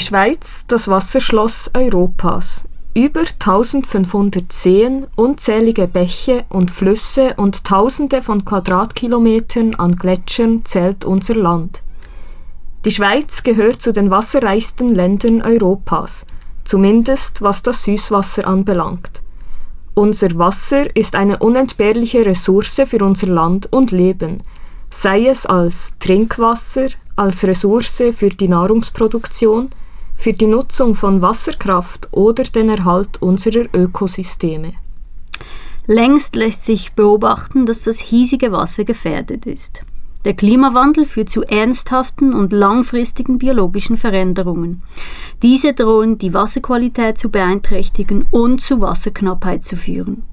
Die Schweiz, das Wasserschloss Europas. Über 1500 Seen, unzählige Bäche und Flüsse und Tausende von Quadratkilometern an Gletschern zählt unser Land. Die Schweiz gehört zu den wasserreichsten Ländern Europas, zumindest was das Süßwasser anbelangt. Unser Wasser ist eine unentbehrliche Ressource für unser Land und Leben, sei es als Trinkwasser, als Ressource für die Nahrungsproduktion, für die Nutzung von Wasserkraft oder den Erhalt unserer Ökosysteme. Längst lässt sich beobachten, dass das hiesige Wasser gefährdet ist. Der Klimawandel führt zu ernsthaften und langfristigen biologischen Veränderungen. Diese drohen, die Wasserqualität zu beeinträchtigen und zu Wasserknappheit zu führen.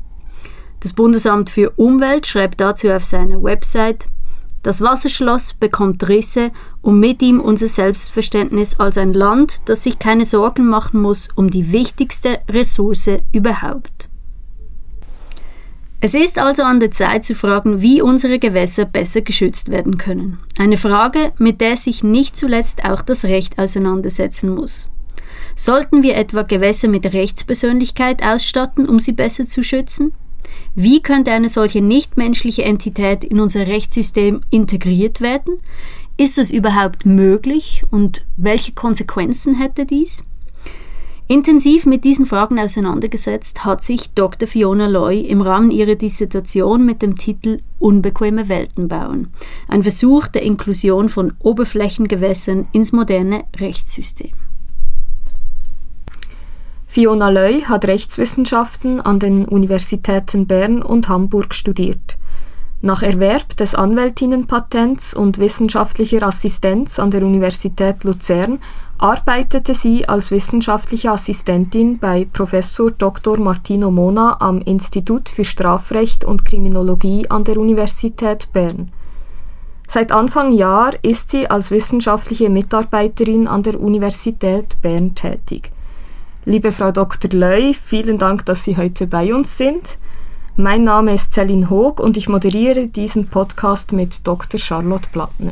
Das Bundesamt für Umwelt schreibt dazu auf seiner Website, das Wasserschloss bekommt Risse und mit ihm unser Selbstverständnis als ein Land, das sich keine Sorgen machen muss um die wichtigste Ressource überhaupt. Es ist also an der Zeit zu fragen, wie unsere Gewässer besser geschützt werden können. Eine Frage, mit der sich nicht zuletzt auch das Recht auseinandersetzen muss. Sollten wir etwa Gewässer mit Rechtspersönlichkeit ausstatten, um sie besser zu schützen? Wie könnte eine solche nichtmenschliche Entität in unser Rechtssystem integriert werden? Ist das überhaupt möglich und welche Konsequenzen hätte dies? Intensiv mit diesen Fragen auseinandergesetzt hat sich Dr. Fiona Loy im Rahmen ihrer Dissertation mit dem Titel Unbequeme Welten bauen, ein Versuch der Inklusion von Oberflächengewässern ins moderne Rechtssystem. Fiona Loy hat Rechtswissenschaften an den Universitäten Bern und Hamburg studiert. Nach Erwerb des Anwältinnenpatents und wissenschaftlicher Assistenz an der Universität Luzern arbeitete sie als wissenschaftliche Assistentin bei Professor Dr. Martino Mona am Institut für Strafrecht und Kriminologie an der Universität Bern. Seit Anfang Jahr ist sie als wissenschaftliche Mitarbeiterin an der Universität Bern tätig. Liebe Frau Dr. Löy, vielen Dank, dass Sie heute bei uns sind. Mein Name ist Celine Hoog und ich moderiere diesen Podcast mit Dr. Charlotte Blattner.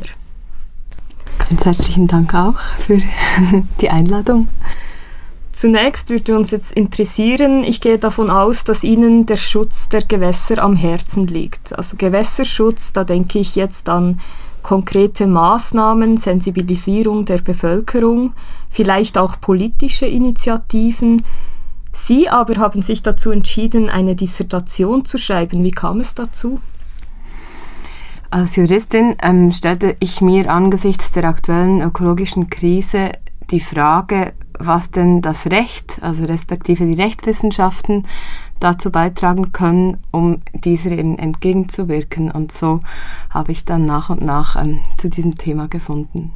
Ganz herzlichen Dank auch für die Einladung. Zunächst würde uns jetzt interessieren, ich gehe davon aus, dass Ihnen der Schutz der Gewässer am Herzen liegt. Also Gewässerschutz, da denke ich jetzt an konkrete Maßnahmen, Sensibilisierung der Bevölkerung, vielleicht auch politische Initiativen. Sie aber haben sich dazu entschieden, eine Dissertation zu schreiben. Wie kam es dazu? Als Juristin ähm, stellte ich mir angesichts der aktuellen ökologischen Krise die Frage, was denn das Recht, also respektive die Rechtswissenschaften, dazu beitragen können, um dieser eben entgegenzuwirken. Und so habe ich dann nach und nach ähm, zu diesem Thema gefunden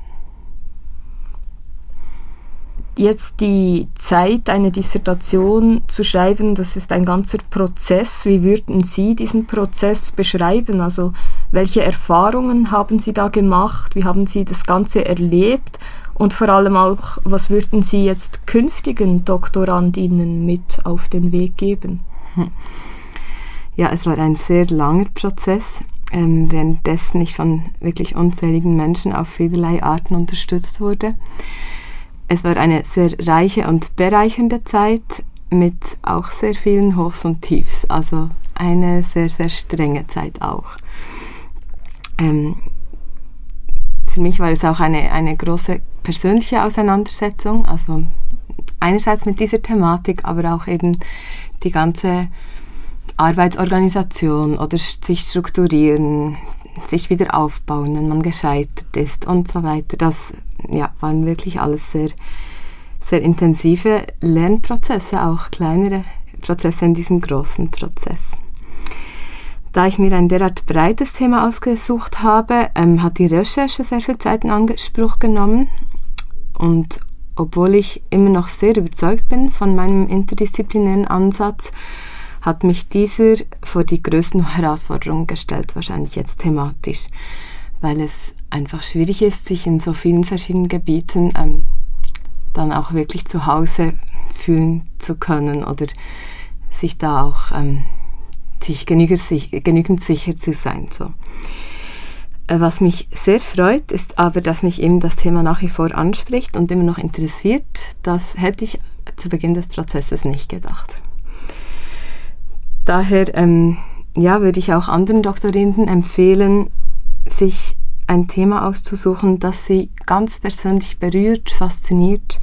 jetzt die Zeit, eine Dissertation zu schreiben, das ist ein ganzer Prozess. Wie würden Sie diesen Prozess beschreiben? Also welche Erfahrungen haben Sie da gemacht? Wie haben Sie das Ganze erlebt? Und vor allem auch, was würden Sie jetzt künftigen Doktorandinnen mit auf den Weg geben? Ja, es war ein sehr langer Prozess, ähm, währenddessen ich von wirklich unzähligen Menschen auf vielerlei Arten unterstützt wurde. Es war eine sehr reiche und bereichernde Zeit mit auch sehr vielen Hochs und Tiefs. Also eine sehr, sehr strenge Zeit auch. Ähm, für mich war es auch eine, eine große persönliche Auseinandersetzung. Also einerseits mit dieser Thematik, aber auch eben die ganze Arbeitsorganisation oder sich strukturieren, sich wieder aufbauen, wenn man gescheitert ist und so weiter. Das ja, waren wirklich alles sehr, sehr intensive Lernprozesse, auch kleinere Prozesse in diesem großen Prozess. Da ich mir ein derart breites Thema ausgesucht habe, ähm, hat die Recherche sehr viel Zeit in Anspruch genommen. Und obwohl ich immer noch sehr überzeugt bin von meinem interdisziplinären Ansatz, hat mich dieser vor die größten Herausforderungen gestellt, wahrscheinlich jetzt thematisch, weil es einfach schwierig ist, sich in so vielen verschiedenen Gebieten ähm, dann auch wirklich zu Hause fühlen zu können oder sich da auch ähm, sich genügend, genügend sicher zu sein. So. Äh, was mich sehr freut, ist aber, dass mich eben das Thema nach wie vor anspricht und immer noch interessiert. Das hätte ich zu Beginn des Prozesses nicht gedacht. Daher ähm, ja, würde ich auch anderen Doktoranden empfehlen, sich ein Thema auszusuchen, das sie ganz persönlich berührt, fasziniert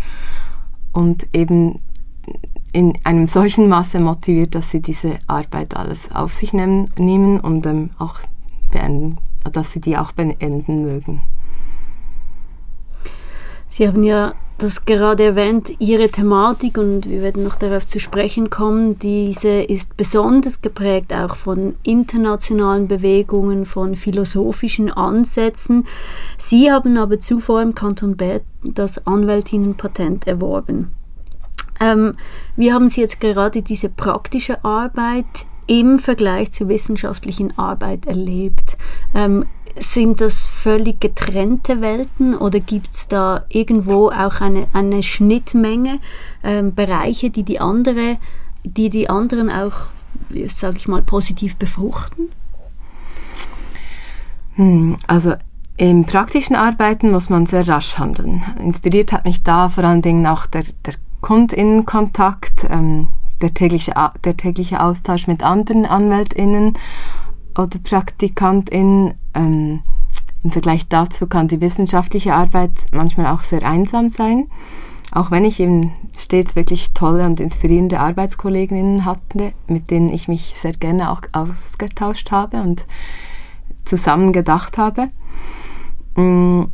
und eben in einem solchen Maße motiviert, dass sie diese Arbeit alles auf sich nehmen, nehmen und ähm, auch beenden, dass sie die auch beenden mögen. Sie haben ja das gerade erwähnt, Ihre Thematik, und wir werden noch darauf zu sprechen kommen, diese ist besonders geprägt auch von internationalen Bewegungen, von philosophischen Ansätzen. Sie haben aber zuvor im Kanton Bern das Anwältinnenpatent erworben. Ähm, wie haben Sie jetzt gerade diese praktische Arbeit im Vergleich zur wissenschaftlichen Arbeit erlebt? Ähm, sind das völlig getrennte Welten oder gibt es da irgendwo auch eine, eine Schnittmenge, ähm, Bereiche, die die, andere, die die anderen auch, sage ich mal, positiv befruchten? Hm, also im praktischen Arbeiten muss man sehr rasch handeln. Inspiriert hat mich da vor allen Dingen auch der, der Kundinnenkontakt, ähm, der, tägliche, der tägliche Austausch mit anderen AnwältInnen oder PraktikantInnen. Ähm, Im Vergleich dazu kann die wissenschaftliche Arbeit manchmal auch sehr einsam sein. Auch wenn ich eben stets wirklich tolle und inspirierende Arbeitskolleginnen hatte, mit denen ich mich sehr gerne auch ausgetauscht habe und zusammen gedacht habe. Mm,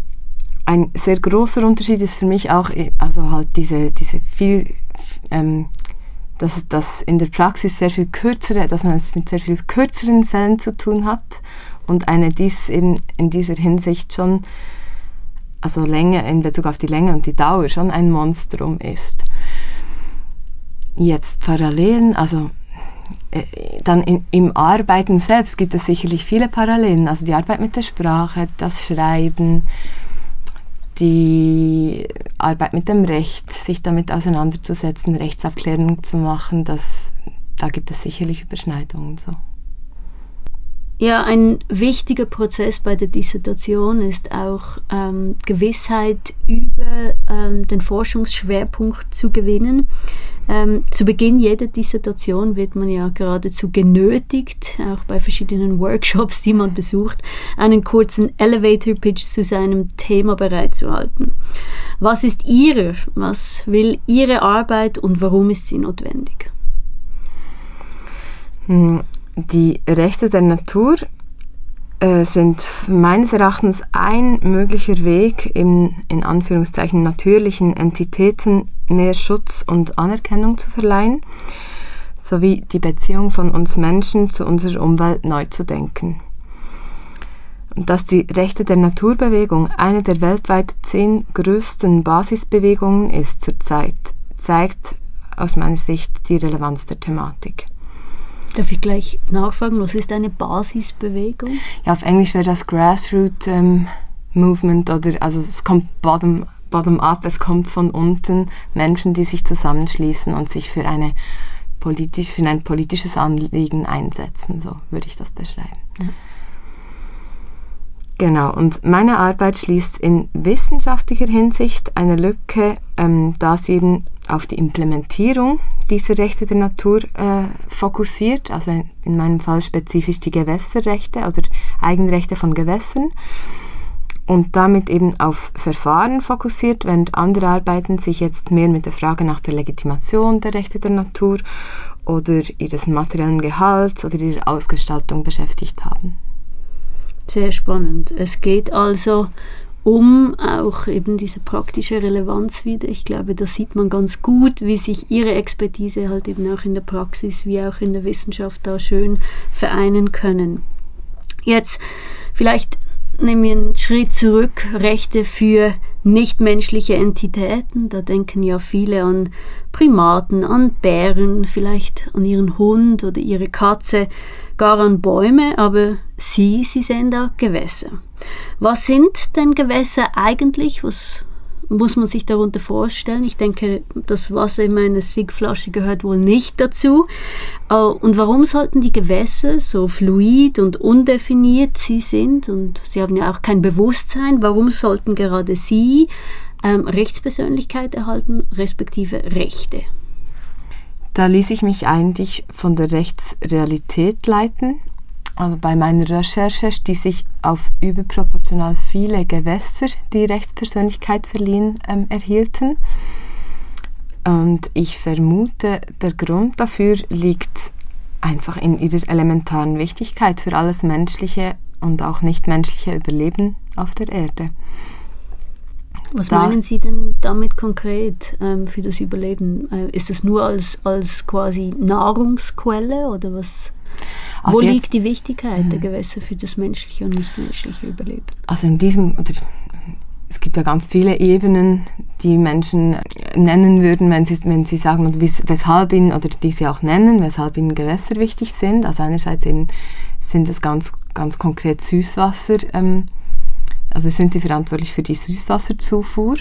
ein sehr großer Unterschied ist für mich auch, also halt diese, diese viel ähm, dass das in der Praxis sehr viel kürzere, dass man es mit sehr viel kürzeren Fällen zu tun hat und eine dies eben in dieser Hinsicht schon, also Länge in Bezug auf die Länge und die Dauer schon ein Monstrum ist. Jetzt Parallelen, also äh, dann in, im Arbeiten selbst gibt es sicherlich viele Parallelen, also die Arbeit mit der Sprache, das Schreiben, die Arbeit mit dem Recht, sich damit auseinanderzusetzen, Rechtsabklärung zu machen, das, da gibt es sicherlich Überschneidungen. So. Ja, ein wichtiger Prozess bei der Dissertation ist auch ähm, Gewissheit über ähm, den Forschungsschwerpunkt zu gewinnen. Ähm, zu Beginn jeder Dissertation wird man ja geradezu genötigt, auch bei verschiedenen Workshops, die man besucht, einen kurzen Elevator Pitch zu seinem Thema bereitzuhalten. Was ist Ihre, was will Ihre Arbeit und warum ist sie notwendig? Hm, die Rechte der Natur äh, sind meines Erachtens ein möglicher Weg, in, in Anführungszeichen natürlichen Entitäten mehr Schutz und Anerkennung zu verleihen, sowie die Beziehung von uns Menschen zu unserer Umwelt neu zu denken. Dass die Rechte der Naturbewegung eine der weltweit zehn größten Basisbewegungen ist zurzeit, zeigt aus meiner Sicht die Relevanz der Thematik. Darf ich gleich nachfragen, was ist eine Basisbewegung? Ja, auf Englisch wäre das Grassroot ähm, Movement oder also es kommt bottom, bottom up, es kommt von unten Menschen, die sich zusammenschließen und sich für eine politisch, für ein politisches Anliegen einsetzen, so würde ich das beschreiben. Ja. Genau, und meine Arbeit schließt in wissenschaftlicher Hinsicht eine Lücke, ähm, da sie eben auf die Implementierung dieser Rechte der Natur äh, fokussiert, also in meinem Fall spezifisch die Gewässerrechte oder Eigenrechte von Gewässern und damit eben auf Verfahren fokussiert, während andere Arbeiten sich jetzt mehr mit der Frage nach der Legitimation der Rechte der Natur oder ihres materiellen Gehalts oder ihrer Ausgestaltung beschäftigt haben. Sehr spannend. Es geht also um auch eben diese praktische Relevanz wieder. Ich glaube, da sieht man ganz gut, wie sich ihre Expertise halt eben auch in der Praxis wie auch in der Wissenschaft da schön vereinen können. Jetzt vielleicht nehmen wir einen Schritt zurück, Rechte für nichtmenschliche Entitäten. Da denken ja viele an Primaten, an Bären, vielleicht an ihren Hund oder ihre Katze, gar an Bäume, aber Sie, Sie sehen da Gewässer. Was sind denn Gewässer eigentlich? Was muss man sich darunter vorstellen? Ich denke, das Wasser in meiner Sigflasche gehört wohl nicht dazu. Äh, und warum sollten die Gewässer so fluid und undefiniert sie sind und sie haben ja auch kein Bewusstsein, warum sollten gerade sie ähm, Rechtspersönlichkeit erhalten, respektive Rechte? Da ließ ich mich eigentlich von der Rechtsrealität leiten also bei meiner Recherche stieß ich auf überproportional viele Gewässer, die Rechtspersönlichkeit verliehen ähm, erhielten. Und ich vermute, der Grund dafür liegt einfach in ihrer elementaren Wichtigkeit für alles menschliche und auch nichtmenschliche Überleben auf der Erde. Was da, meinen Sie denn damit konkret ähm, für das Überleben? Äh, ist das nur als, als quasi Nahrungsquelle oder was? Also Wo liegt die Wichtigkeit der Gewässer für das menschliche und nichtmenschliche Überleben? Also in diesem, es gibt ja ganz viele Ebenen, die Menschen nennen würden, wenn sie, wenn sie sagen, also weshalb ihnen, oder die sie auch nennen, weshalb ihnen Gewässer wichtig sind. Also einerseits eben sind es ganz, ganz konkret Süßwasser. Ähm, also sind sie verantwortlich für die Süßwasserzufuhr.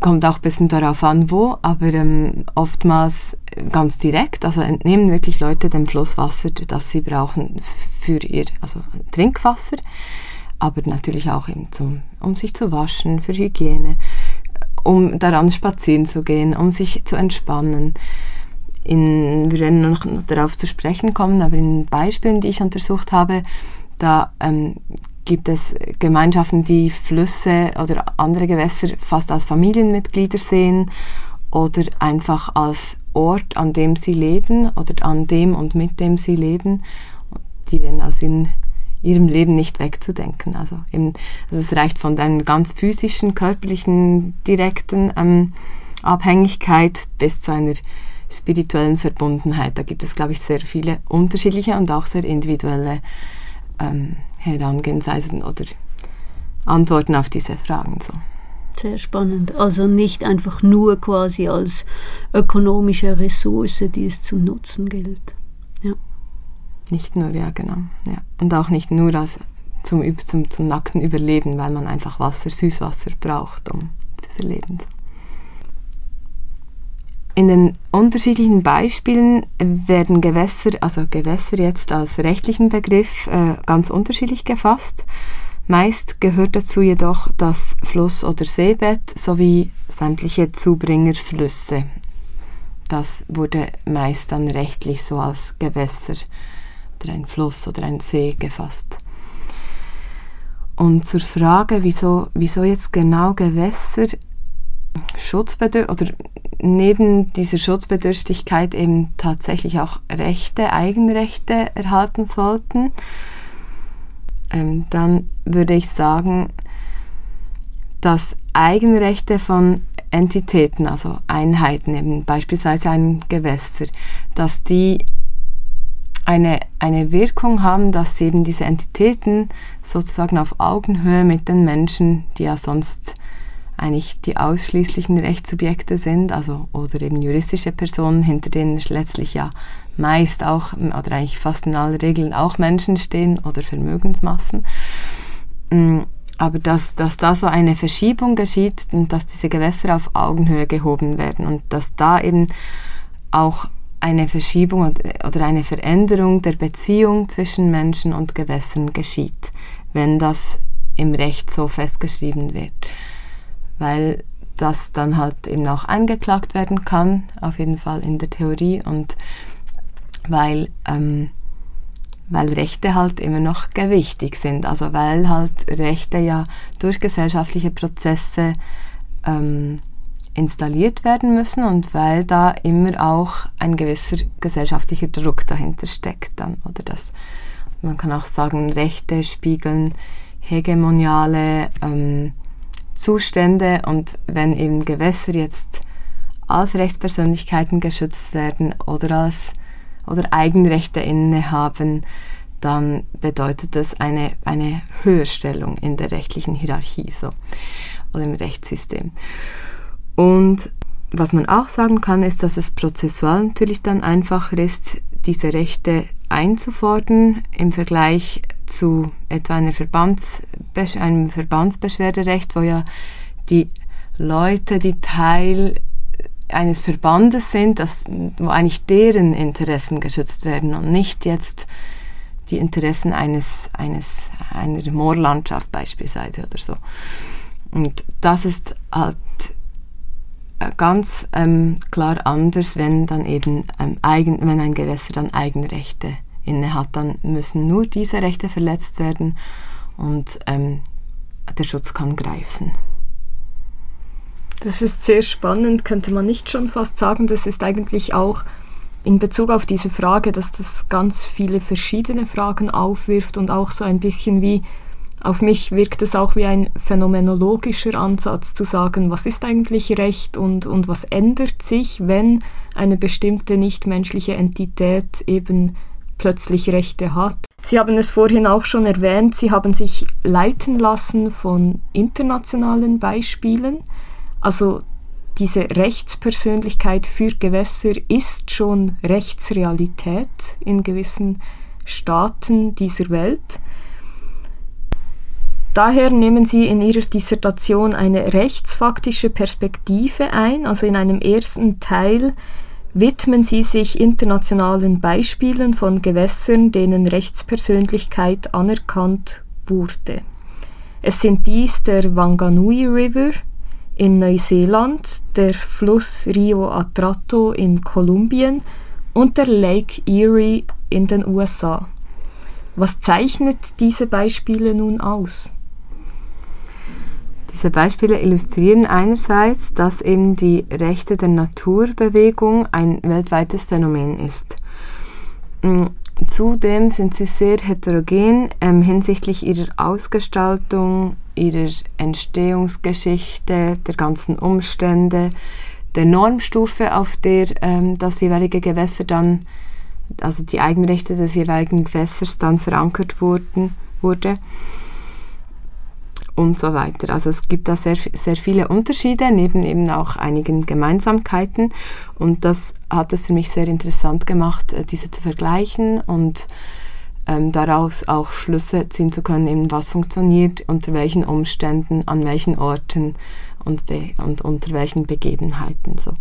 Kommt auch ein bisschen darauf an, wo, aber ähm, oftmals ganz direkt. Also entnehmen wirklich Leute dem Flusswasser, das sie brauchen für ihr also Trinkwasser, aber natürlich auch eben zum, um sich zu waschen, für Hygiene, um daran spazieren zu gehen, um sich zu entspannen. In, wir werden noch darauf zu sprechen kommen, aber in Beispielen, die ich untersucht habe, da ähm, gibt es Gemeinschaften, die Flüsse oder andere Gewässer fast als Familienmitglieder sehen oder einfach als Ort, an dem sie leben oder an dem und mit dem sie leben. Die werden aus ihren, ihrem Leben nicht wegzudenken. Also, eben, also es reicht von der ganz physischen, körperlichen, direkten ähm, Abhängigkeit bis zu einer spirituellen Verbundenheit. Da gibt es, glaube ich, sehr viele unterschiedliche und auch sehr individuelle ähm, Herangehensweisen oder Antworten auf diese Fragen. So. Sehr spannend. Also nicht einfach nur quasi als ökonomische Ressource, die es zu nutzen gilt. Ja. Nicht nur, ja, genau. Ja. Und auch nicht nur als zum, zum, zum nackten Überleben, weil man einfach Wasser, Süßwasser braucht, um zu verleben. In den unterschiedlichen Beispielen werden Gewässer, also Gewässer jetzt als rechtlichen Begriff, äh, ganz unterschiedlich gefasst. Meist gehört dazu jedoch das Fluss- oder Seebett sowie sämtliche Zubringerflüsse. Das wurde meist dann rechtlich so als Gewässer oder ein Fluss oder ein See gefasst. Und zur Frage, wieso, wieso jetzt genau Gewässer Schutzbedürftig oder neben dieser Schutzbedürftigkeit eben tatsächlich auch Rechte, Eigenrechte erhalten sollten, ähm, dann würde ich sagen, dass Eigenrechte von Entitäten, also Einheiten, eben beispielsweise ein Gewässer, dass die eine, eine Wirkung haben, dass eben diese Entitäten sozusagen auf Augenhöhe mit den Menschen, die ja sonst eigentlich die ausschließlichen Rechtssubjekte sind, also oder eben juristische Personen, hinter denen letztlich ja meist auch oder eigentlich fast in aller Regeln auch Menschen stehen oder Vermögensmassen. Mm, aber dass, dass da so eine Verschiebung geschieht und dass diese Gewässer auf Augenhöhe gehoben werden und dass da eben auch eine Verschiebung oder eine Veränderung der Beziehung zwischen Menschen und Gewässern geschieht, wenn das im Recht so festgeschrieben wird weil das dann halt eben auch eingeklagt werden kann, auf jeden Fall in der Theorie. Und weil, ähm, weil Rechte halt immer noch gewichtig sind, also weil halt Rechte ja durch gesellschaftliche Prozesse ähm, installiert werden müssen und weil da immer auch ein gewisser gesellschaftlicher Druck dahinter steckt dann oder das man kann auch sagen Rechte spiegeln hegemoniale ähm, Zustände und wenn eben Gewässer jetzt als Rechtspersönlichkeiten geschützt werden oder als oder Eigenrechte innehaben, dann bedeutet das eine, eine Höherstellung in der rechtlichen Hierarchie so, oder im Rechtssystem. Und was man auch sagen kann, ist, dass es prozessual natürlich dann einfacher ist, diese Rechte einzufordern im Vergleich zu etwa einer Verbands einem Verbandsbeschwerderecht, wo ja die Leute, die Teil eines Verbandes sind, das, wo eigentlich deren Interessen geschützt werden und nicht jetzt die Interessen eines, eines, einer Moorlandschaft beispielsweise oder so. Und das ist halt äh, ganz ähm, klar anders, wenn dann eben ähm, eigen, wenn ein Gewässer dann Eigenrechte inne hat, dann müssen nur diese Rechte verletzt werden und ähm, der Schutz kann greifen. Das ist sehr spannend, könnte man nicht schon fast sagen. Das ist eigentlich auch in Bezug auf diese Frage, dass das ganz viele verschiedene Fragen aufwirft und auch so ein bisschen wie, auf mich wirkt es auch wie ein phänomenologischer Ansatz zu sagen, was ist eigentlich Recht und, und was ändert sich, wenn eine bestimmte nichtmenschliche Entität eben plötzlich Rechte hat. Sie haben es vorhin auch schon erwähnt, Sie haben sich leiten lassen von internationalen Beispielen. Also diese Rechtspersönlichkeit für Gewässer ist schon Rechtsrealität in gewissen Staaten dieser Welt. Daher nehmen Sie in Ihrer Dissertation eine rechtsfaktische Perspektive ein, also in einem ersten Teil widmen Sie sich internationalen Beispielen von Gewässern, denen Rechtspersönlichkeit anerkannt wurde. Es sind dies der Wanganui River, in Neuseeland, der Fluss Rio Atrato in Kolumbien und der Lake Erie in den USA. Was zeichnet diese Beispiele nun aus? Diese Beispiele illustrieren einerseits, dass eben die Rechte der Naturbewegung ein weltweites Phänomen ist. Mm, zudem sind sie sehr heterogen ähm, hinsichtlich ihrer Ausgestaltung, ihrer Entstehungsgeschichte, der ganzen Umstände, der Normstufe, auf der ähm, das jeweilige Gewässer dann, also die Eigenrechte des jeweiligen Gewässers dann verankert wurden, wurde und so weiter. Also es gibt da sehr, sehr viele Unterschiede, neben eben auch einigen Gemeinsamkeiten und das hat es für mich sehr interessant gemacht, äh, diese zu vergleichen und ähm, daraus auch Schlüsse ziehen zu können, eben was funktioniert, unter welchen Umständen, an welchen Orten und, und unter welchen Begebenheiten. So.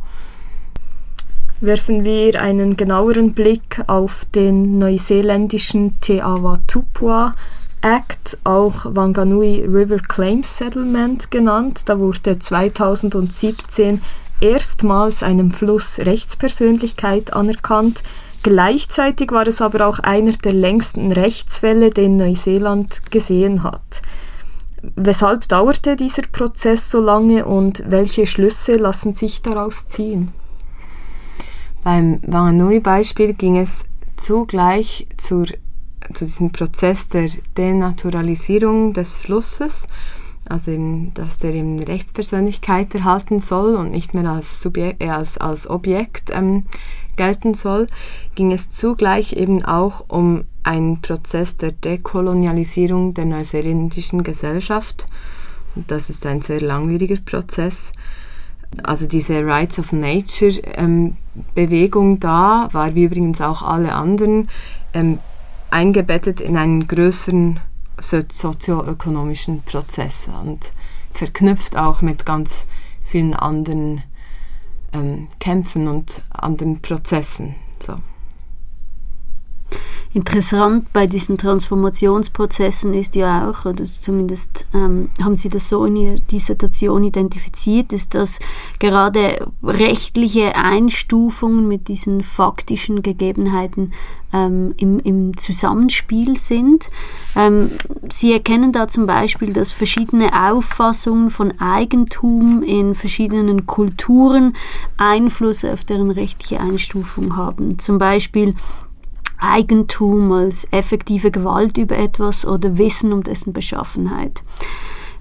Werfen wir einen genaueren Blick auf den neuseeländischen Te Awa Tupua Act, auch Wanganui River Claims Settlement genannt. Da wurde 2017 erstmals einem Fluss Rechtspersönlichkeit anerkannt, Gleichzeitig war es aber auch einer der längsten Rechtsfälle, den Neuseeland gesehen hat. Weshalb dauerte dieser Prozess so lange und welche Schlüsse lassen sich daraus ziehen? Beim Wanganui-Beispiel ging es zugleich zur, zu diesem Prozess der Denaturalisierung des Flusses, also eben, dass der eben Rechtspersönlichkeit erhalten soll und nicht mehr als, Subjekt, äh, als, als Objekt ähm, gelten soll, ging es zugleich eben auch um einen Prozess der Dekolonialisierung der neuseeländischen Gesellschaft. Und das ist ein sehr langwieriger Prozess. Also diese Rights of Nature ähm, Bewegung da war wie übrigens auch alle anderen ähm, eingebettet in einen größeren so sozioökonomischen Prozess und verknüpft auch mit ganz vielen anderen ähm, Kämpfen und anderen Prozessen. So. Interessant bei diesen Transformationsprozessen ist ja auch, oder zumindest ähm, haben Sie das so in Ihrer Dissertation identifiziert, ist, dass gerade rechtliche Einstufungen mit diesen faktischen Gegebenheiten ähm, im, im, Zusammenspiel sind. Ähm, Sie erkennen da zum Beispiel, dass verschiedene Auffassungen von Eigentum in verschiedenen Kulturen Einfluss auf deren rechtliche Einstufung haben. Zum Beispiel Eigentum als effektive Gewalt über etwas oder Wissen um dessen Beschaffenheit.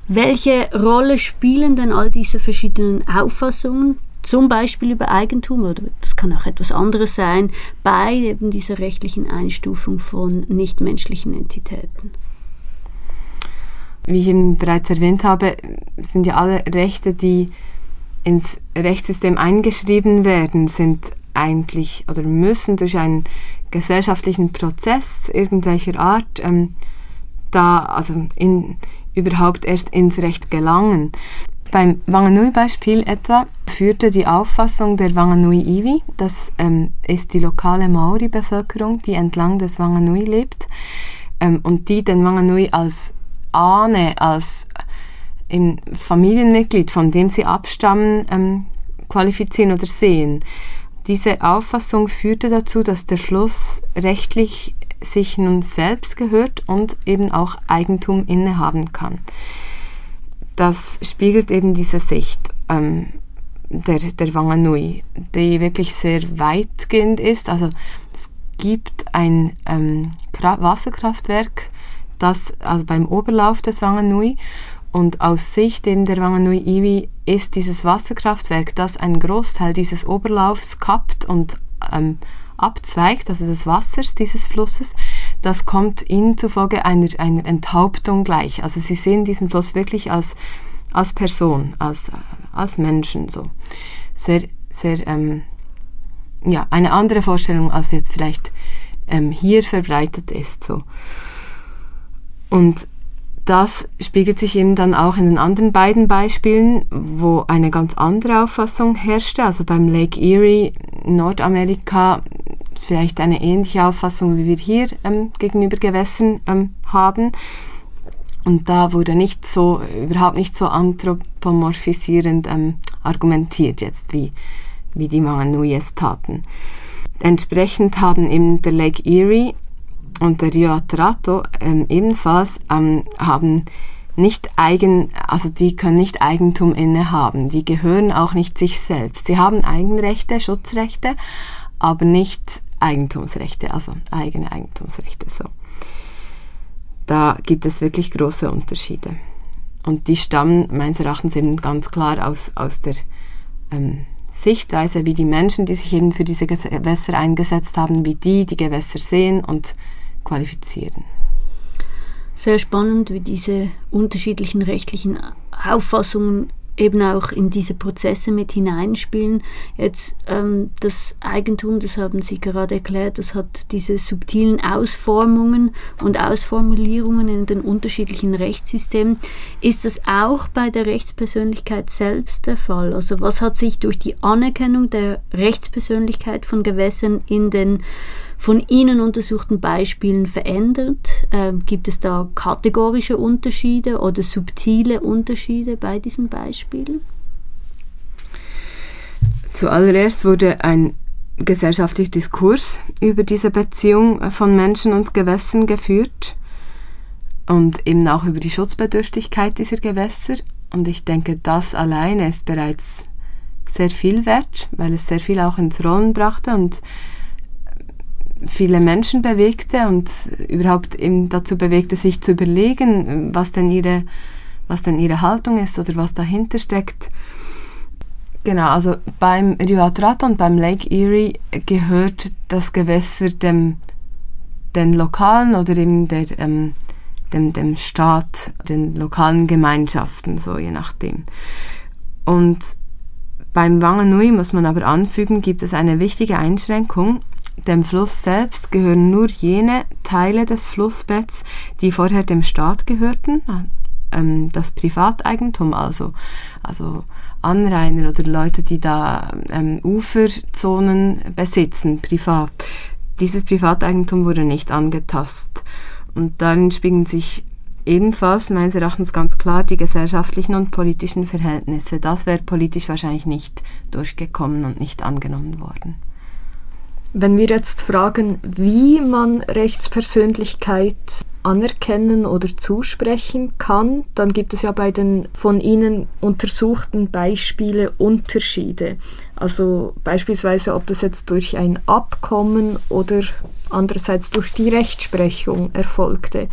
Welche Rolle spielen denn all diese verschiedenen Auffassungen, zum Beispiel über Eigentum oder das kann auch etwas anderes sein, bei eben dieser rechtlichen Einstufung von nichtmenschlichen Entitäten? Wie ich eben bereits erwähnt habe, sind ja alle Rechte, die ins Rechtssystem eingeschrieben werden, sind eigentlich oder müssen durch einen gesellschaftlichen Prozess irgendwelcher Art ähm, da also in, überhaupt erst ins Recht gelangen. Beim Wanganui-Beispiel etwa führte die Auffassung der Wanganui-Iwi, das ähm, ist die lokale Maori-Bevölkerung, die entlang des Wanganui lebt ähm, und die den Wanganui als Ahne, als im Familienmitglied, von dem sie abstammen, ähm, qualifizieren oder sehen. Diese Auffassung führte dazu, dass der Fluss rechtlich sich nun selbst gehört und eben auch Eigentum innehaben kann. Das spiegelt eben diese Sicht ähm, der, der Wanganui, die wirklich sehr weitgehend ist. Also es gibt ein ähm, Wasserkraftwerk, das also beim Oberlauf des Wanganui und aus Sicht eben der Wanganui Iwi ist dieses Wasserkraftwerk, das einen Großteil dieses Oberlaufs kappt und ähm, abzweigt, also des Wassers dieses Flusses, das kommt ihnen zufolge einer, einer Enthauptung gleich. Also sie sehen diesen Fluss wirklich als, als Person, als, als Menschen so. Sehr, sehr, ähm, ja, eine andere Vorstellung, als jetzt vielleicht ähm, hier verbreitet ist. So. Und das spiegelt sich eben dann auch in den anderen beiden Beispielen, wo eine ganz andere Auffassung herrschte. Also beim Lake Erie, Nordamerika, vielleicht eine ähnliche Auffassung, wie wir hier ähm, gegenüber Gewässern ähm, haben. Und da wurde nicht so, überhaupt nicht so anthropomorphisierend ähm, argumentiert jetzt, wie, wie die Manganui es taten. Entsprechend haben eben der Lake Erie und der Rio Atrato ähm, ebenfalls ähm, haben nicht eigen, also die können nicht Eigentum innehaben, die gehören auch nicht sich selbst. Sie haben Eigenrechte, Schutzrechte, aber nicht Eigentumsrechte, also eigene Eigentumsrechte. So. Da gibt es wirklich große Unterschiede. Und die stammen meines Erachtens eben ganz klar aus, aus der ähm, Sichtweise, wie die Menschen, die sich eben für diese Gewässer eingesetzt haben, wie die die Gewässer sehen und qualifizieren. Sehr spannend, wie diese unterschiedlichen rechtlichen Auffassungen eben auch in diese Prozesse mit hineinspielen. Jetzt ähm, das Eigentum, das haben Sie gerade erklärt, das hat diese subtilen Ausformungen und Ausformulierungen in den unterschiedlichen Rechtssystemen. Ist das auch bei der Rechtspersönlichkeit selbst der Fall? Also was hat sich durch die Anerkennung der Rechtspersönlichkeit von Gewässern in den von Ihnen untersuchten Beispielen verändert? Ähm, gibt es da kategorische Unterschiede oder subtile Unterschiede bei diesen Beispielen? Zuallererst wurde ein gesellschaftlicher Diskurs über diese Beziehung von Menschen und Gewässern geführt und eben auch über die Schutzbedürftigkeit dieser Gewässer. Und ich denke, das alleine ist bereits sehr viel wert, weil es sehr viel auch ins Rollen brachte und viele Menschen bewegte und überhaupt eben dazu bewegte, sich zu überlegen, was denn ihre, was denn ihre Haltung ist oder was dahinter steckt. Genau, also beim Rio Atrato und beim Lake Erie gehört das Gewässer dem, den lokalen oder eben der, ähm, dem, dem Staat, den lokalen Gemeinschaften, so je nachdem. Und beim Wanganui muss man aber anfügen, gibt es eine wichtige Einschränkung, dem Fluss selbst gehören nur jene Teile des Flussbetts, die vorher dem Staat gehörten, ähm, das Privateigentum also, also Anrainer oder Leute, die da ähm, Uferzonen besitzen, privat. Dieses Privateigentum wurde nicht angetastet. Und darin spiegeln sich ebenfalls meines Erachtens ganz klar die gesellschaftlichen und politischen Verhältnisse. Das wäre politisch wahrscheinlich nicht durchgekommen und nicht angenommen worden. Wenn wir jetzt fragen, wie man Rechtspersönlichkeit anerkennen oder zusprechen kann, dann gibt es ja bei den von Ihnen untersuchten Beispiele Unterschiede. Also beispielsweise, ob das jetzt durch ein Abkommen oder andererseits durch die Rechtsprechung erfolgte.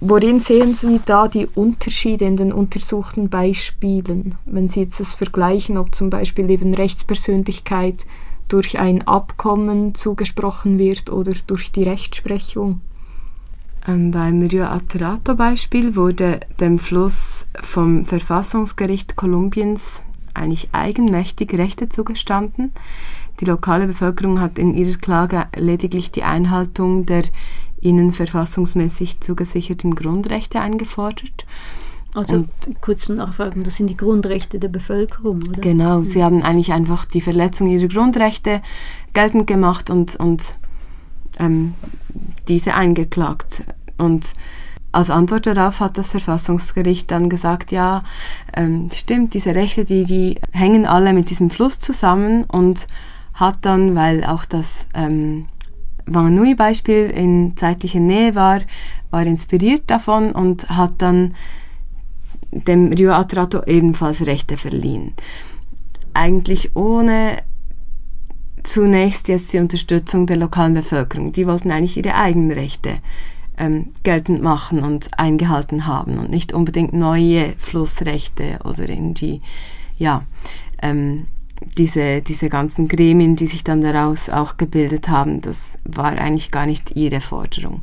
Worin sehen Sie da die Unterschiede in den untersuchten Beispielen, wenn Sie jetzt das vergleichen, ob zum Beispiel eben Rechtspersönlichkeit durch ein Abkommen zugesprochen wird oder durch die Rechtsprechung. Ähm, beim Rio Aterato Beispiel wurde dem Fluss vom Verfassungsgericht Kolumbiens eigentlich eigenmächtig Rechte zugestanden. Die lokale Bevölkerung hat in ihrer Klage lediglich die Einhaltung der ihnen verfassungsmäßig zugesicherten Grundrechte eingefordert. Also und, kurz nachfragen, das sind die Grundrechte der Bevölkerung, oder? Genau, sie haben eigentlich einfach die Verletzung ihrer Grundrechte geltend gemacht und, und ähm, diese eingeklagt. Und als Antwort darauf hat das Verfassungsgericht dann gesagt, ja, ähm, stimmt, diese Rechte, die, die hängen alle mit diesem Fluss zusammen und hat dann, weil auch das ähm, Wanganui-Beispiel in zeitlicher Nähe war, war inspiriert davon und hat dann dem Rio Atrato ebenfalls Rechte verliehen. Eigentlich ohne zunächst jetzt die Unterstützung der lokalen Bevölkerung. Die wollten eigentlich ihre eigenen Rechte ähm, geltend machen und eingehalten haben und nicht unbedingt neue Flussrechte oder irgendwie, ja, ähm, diese, diese ganzen Gremien, die sich dann daraus auch gebildet haben, das war eigentlich gar nicht ihre Forderung.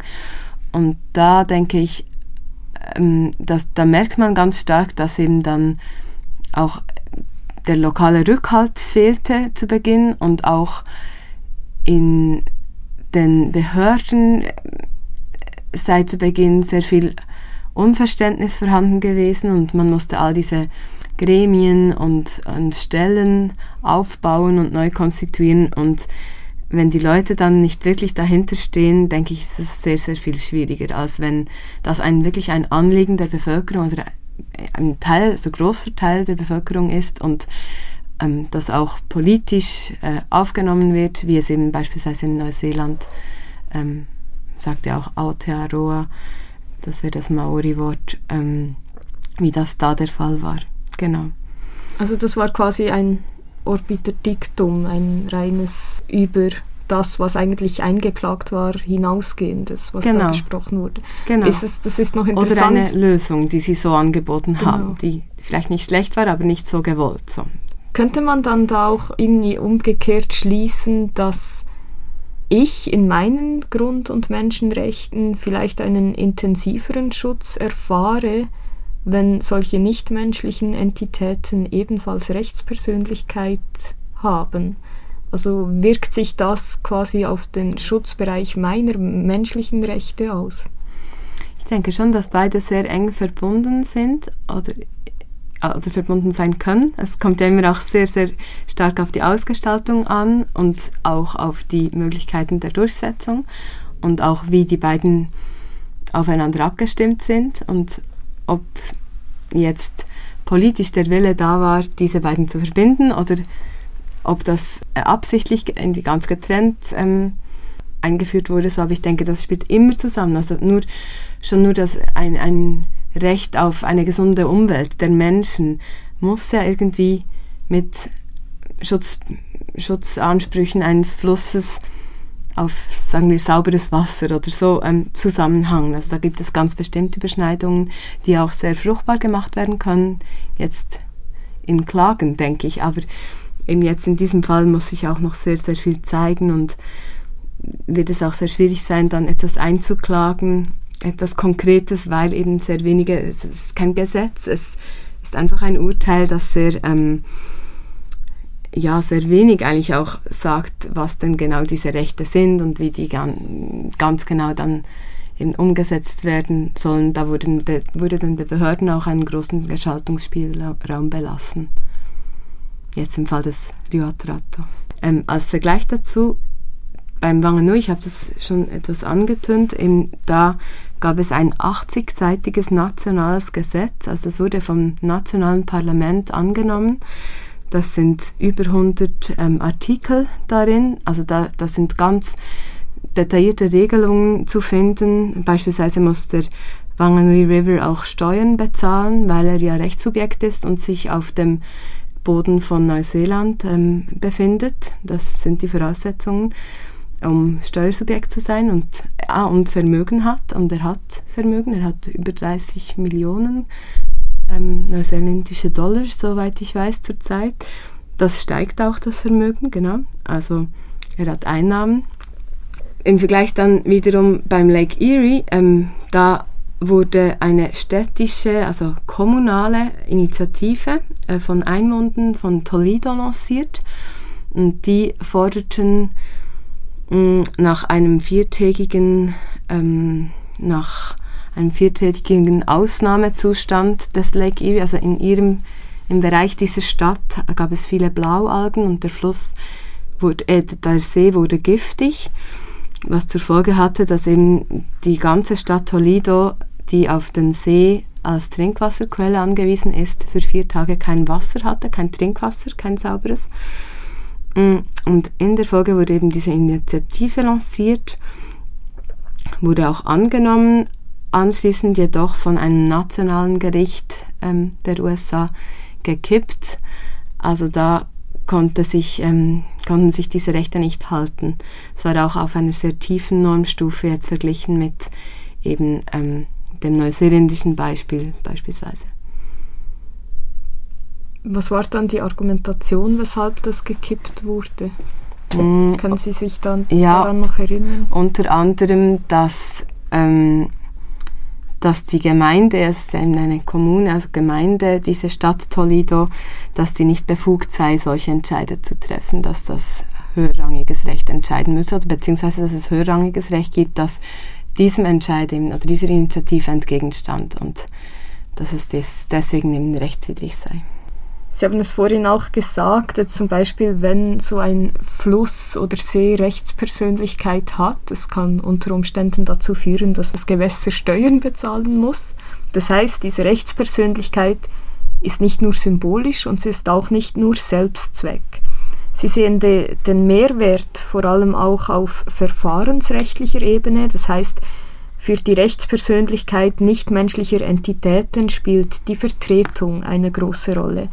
Und da denke ich, ähm, dass, da merkt man ganz stark, dass eben dann auch der lokale Rückhalt fehlte zu Beginn und auch in den Behörden sei zu Beginn sehr viel Unverständnis vorhanden gewesen und man musste all diese Gremien und, und Stellen aufbauen und neu konstituieren und wenn die Leute dann nicht wirklich dahinter stehen, denke ich, ist es sehr, sehr viel schwieriger, als wenn das ein, wirklich ein Anliegen der Bevölkerung oder ein Teil, so großer Teil der Bevölkerung ist und ähm, das auch politisch äh, aufgenommen wird, wie es eben beispielsweise in Neuseeland ähm, sagt ja auch Aotearoa, das wäre das Maori-Wort, ähm, wie das da der Fall war. Genau. Also das war quasi ein Orbiterdiktum, ein reines über das, was eigentlich eingeklagt war, hinausgehendes, was genau. da besprochen wurde. Genau. Ist es, das ist noch interessant. Oder eine Lösung, die Sie so angeboten genau. haben, die vielleicht nicht schlecht war, aber nicht so gewollt. So. Könnte man dann da auch irgendwie umgekehrt schließen, dass ich in meinen Grund- und Menschenrechten vielleicht einen intensiveren Schutz erfahre, wenn solche nichtmenschlichen Entitäten ebenfalls Rechtspersönlichkeit haben. Also wirkt sich das quasi auf den Schutzbereich meiner menschlichen Rechte aus? Ich denke schon, dass beide sehr eng verbunden sind oder oder verbunden sein können. Es kommt ja immer auch sehr, sehr stark auf die Ausgestaltung an und auch auf die Möglichkeiten der Durchsetzung und auch wie die beiden aufeinander abgestimmt sind und ob jetzt politisch der Wille da war, diese beiden zu verbinden oder ob das absichtlich irgendwie ganz getrennt ähm, eingeführt wurde. So, aber ich denke, das spielt immer zusammen. Also nur, schon nur, dass ein, ein Recht auf eine gesunde Umwelt der Menschen muss ja irgendwie mit Schutz, Schutzansprüchen eines Flusses auf, sagen wir, sauberes Wasser oder so ähm, zusammenhangen. Also da gibt es ganz bestimmte Überschneidungen, die auch sehr fruchtbar gemacht werden können. Jetzt in Klagen, denke ich. Aber eben jetzt in diesem Fall muss sich auch noch sehr, sehr viel zeigen und wird es auch sehr schwierig sein, dann etwas einzuklagen etwas Konkretes, weil eben sehr wenige, es ist kein Gesetz, es ist einfach ein Urteil, das sehr, ähm, ja, sehr wenig eigentlich auch sagt, was denn genau diese Rechte sind und wie die gan ganz genau dann eben umgesetzt werden sollen. Da wurden de, wurde der Behörden auch einen großen Gestaltungsspielraum belassen. Jetzt im Fall des Rio Atrato. Ähm, als Vergleich dazu, beim Wanganui, ich habe das schon etwas angetönt, eben da gab es ein 80-seitiges nationales Gesetz, also es wurde vom nationalen Parlament angenommen. Das sind über 100 ähm, Artikel darin, also da, da sind ganz detaillierte Regelungen zu finden. Beispielsweise muss der Wanganui River auch Steuern bezahlen, weil er ja Rechtssubjekt ist und sich auf dem Boden von Neuseeland ähm, befindet. Das sind die Voraussetzungen um Steuersubjekt zu sein und, ah, und Vermögen hat. Und er hat Vermögen, er hat über 30 Millionen ähm, neuseeländische Dollar, soweit ich weiß, zurzeit. Das steigt auch, das Vermögen, genau. Also er hat Einnahmen. Im Vergleich dann wiederum beim Lake Erie, ähm, da wurde eine städtische, also kommunale Initiative äh, von Einwohnern von Toledo lanciert. Und die forderten nach einem viertägigen, ähm, nach einem viertägigen Ausnahmezustand des Lake Erie. Also in ihrem, im Bereich dieser Stadt gab es viele Blaualgen und der Fluss wurde, äh, der See wurde giftig, was zur Folge hatte, dass eben die ganze Stadt Toledo, die auf den See als Trinkwasserquelle angewiesen ist, für vier Tage kein Wasser hatte, kein Trinkwasser, kein sauberes. Mm, und in der Folge wurde eben diese Initiative lanciert, wurde auch angenommen, anschließend jedoch von einem nationalen Gericht ähm, der USA gekippt. Also da konnte sich, ähm, konnten sich diese Rechte nicht halten. Es war auch auf einer sehr tiefen Normstufe jetzt verglichen mit eben ähm, dem neuseeländischen Beispiel beispielsweise. Was war dann die Argumentation, weshalb das gekippt wurde? Mm, Können Sie sich dann ja, daran noch erinnern? Unter anderem, dass, ähm, dass die Gemeinde, es ist eine Kommune, also Gemeinde, diese Stadt Toledo, dass die nicht befugt sei, solche Entscheide zu treffen, dass das höherrangiges Recht entscheiden müsste, beziehungsweise dass es höherrangiges Recht gibt, dass diesem Entscheid eben, oder dieser Initiative entgegenstand und dass es des, deswegen eben rechtswidrig sei. Sie haben es vorhin auch gesagt, zum Beispiel, wenn so ein Fluss oder See Rechtspersönlichkeit hat, das kann unter Umständen dazu führen, dass das Gewässer Steuern bezahlen muss. Das heißt, diese Rechtspersönlichkeit ist nicht nur symbolisch und sie ist auch nicht nur Selbstzweck. Sie sehen de, den Mehrwert vor allem auch auf verfahrensrechtlicher Ebene, das heißt, für die Rechtspersönlichkeit nichtmenschlicher Entitäten spielt die Vertretung eine große Rolle.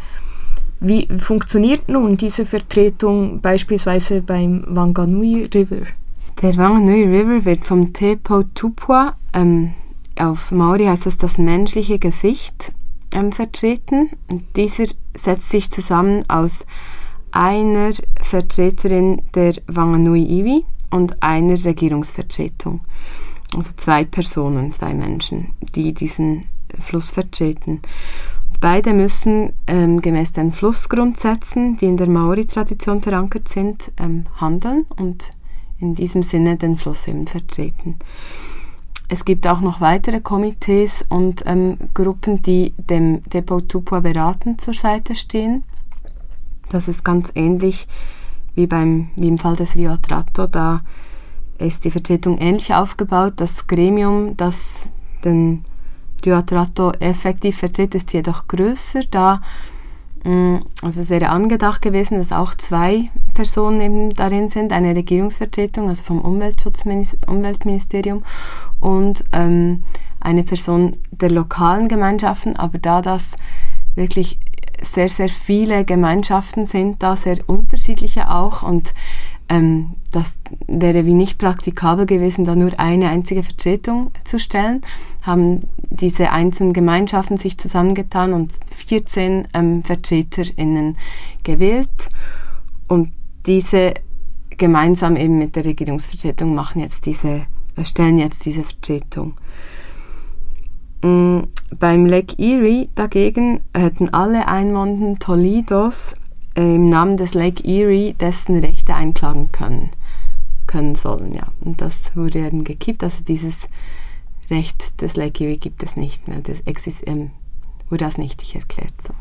Wie funktioniert nun diese Vertretung beispielsweise beim Wanganui River? Der Wanganui River wird vom Tepo Tupua, ähm, auf Maori heißt das das menschliche Gesicht, ähm, vertreten. Und dieser setzt sich zusammen aus einer Vertreterin der Wanganui Iwi und einer Regierungsvertretung. Also zwei Personen, zwei Menschen, die diesen Fluss vertreten. Beide müssen ähm, gemäß den Flussgrundsätzen, die in der Maori-Tradition verankert sind, ähm, handeln und in diesem Sinne den Fluss eben vertreten. Es gibt auch noch weitere Komitees und ähm, Gruppen, die dem Depot Tupua beraten zur Seite stehen. Das ist ganz ähnlich wie, beim, wie im Fall des Rio Atrato. Da ist die Vertretung ähnlich aufgebaut. Das Gremium, das den Rio Atrato effektiv vertritt, ist jedoch größer. Da, mm, also es wäre angedacht gewesen, dass auch zwei Personen eben darin sind, eine Regierungsvertretung, also vom Umweltministerium und ähm, eine Person der lokalen Gemeinschaften, aber da das wirklich sehr, sehr viele Gemeinschaften sind da, sehr unterschiedliche auch und ähm, das wäre wie nicht praktikabel gewesen, da nur eine einzige Vertretung zu stellen, haben diese einzelnen Gemeinschaften sich zusammengetan und 14 ähm, VertreterInnen gewählt und diese gemeinsam eben mit der Regierungsvertretung machen jetzt diese, stellen jetzt diese Vertretung. Mm, beim Lake Erie dagegen hätten alle Einwohner Toledos äh, im Namen des Lake Erie dessen Rechte einklagen können, können sollen. Ja. Und das wurde eben gekippt, also dieses Recht des Lake Erie gibt es nicht mehr, das ähm, wurde als nichtig erklärt. So.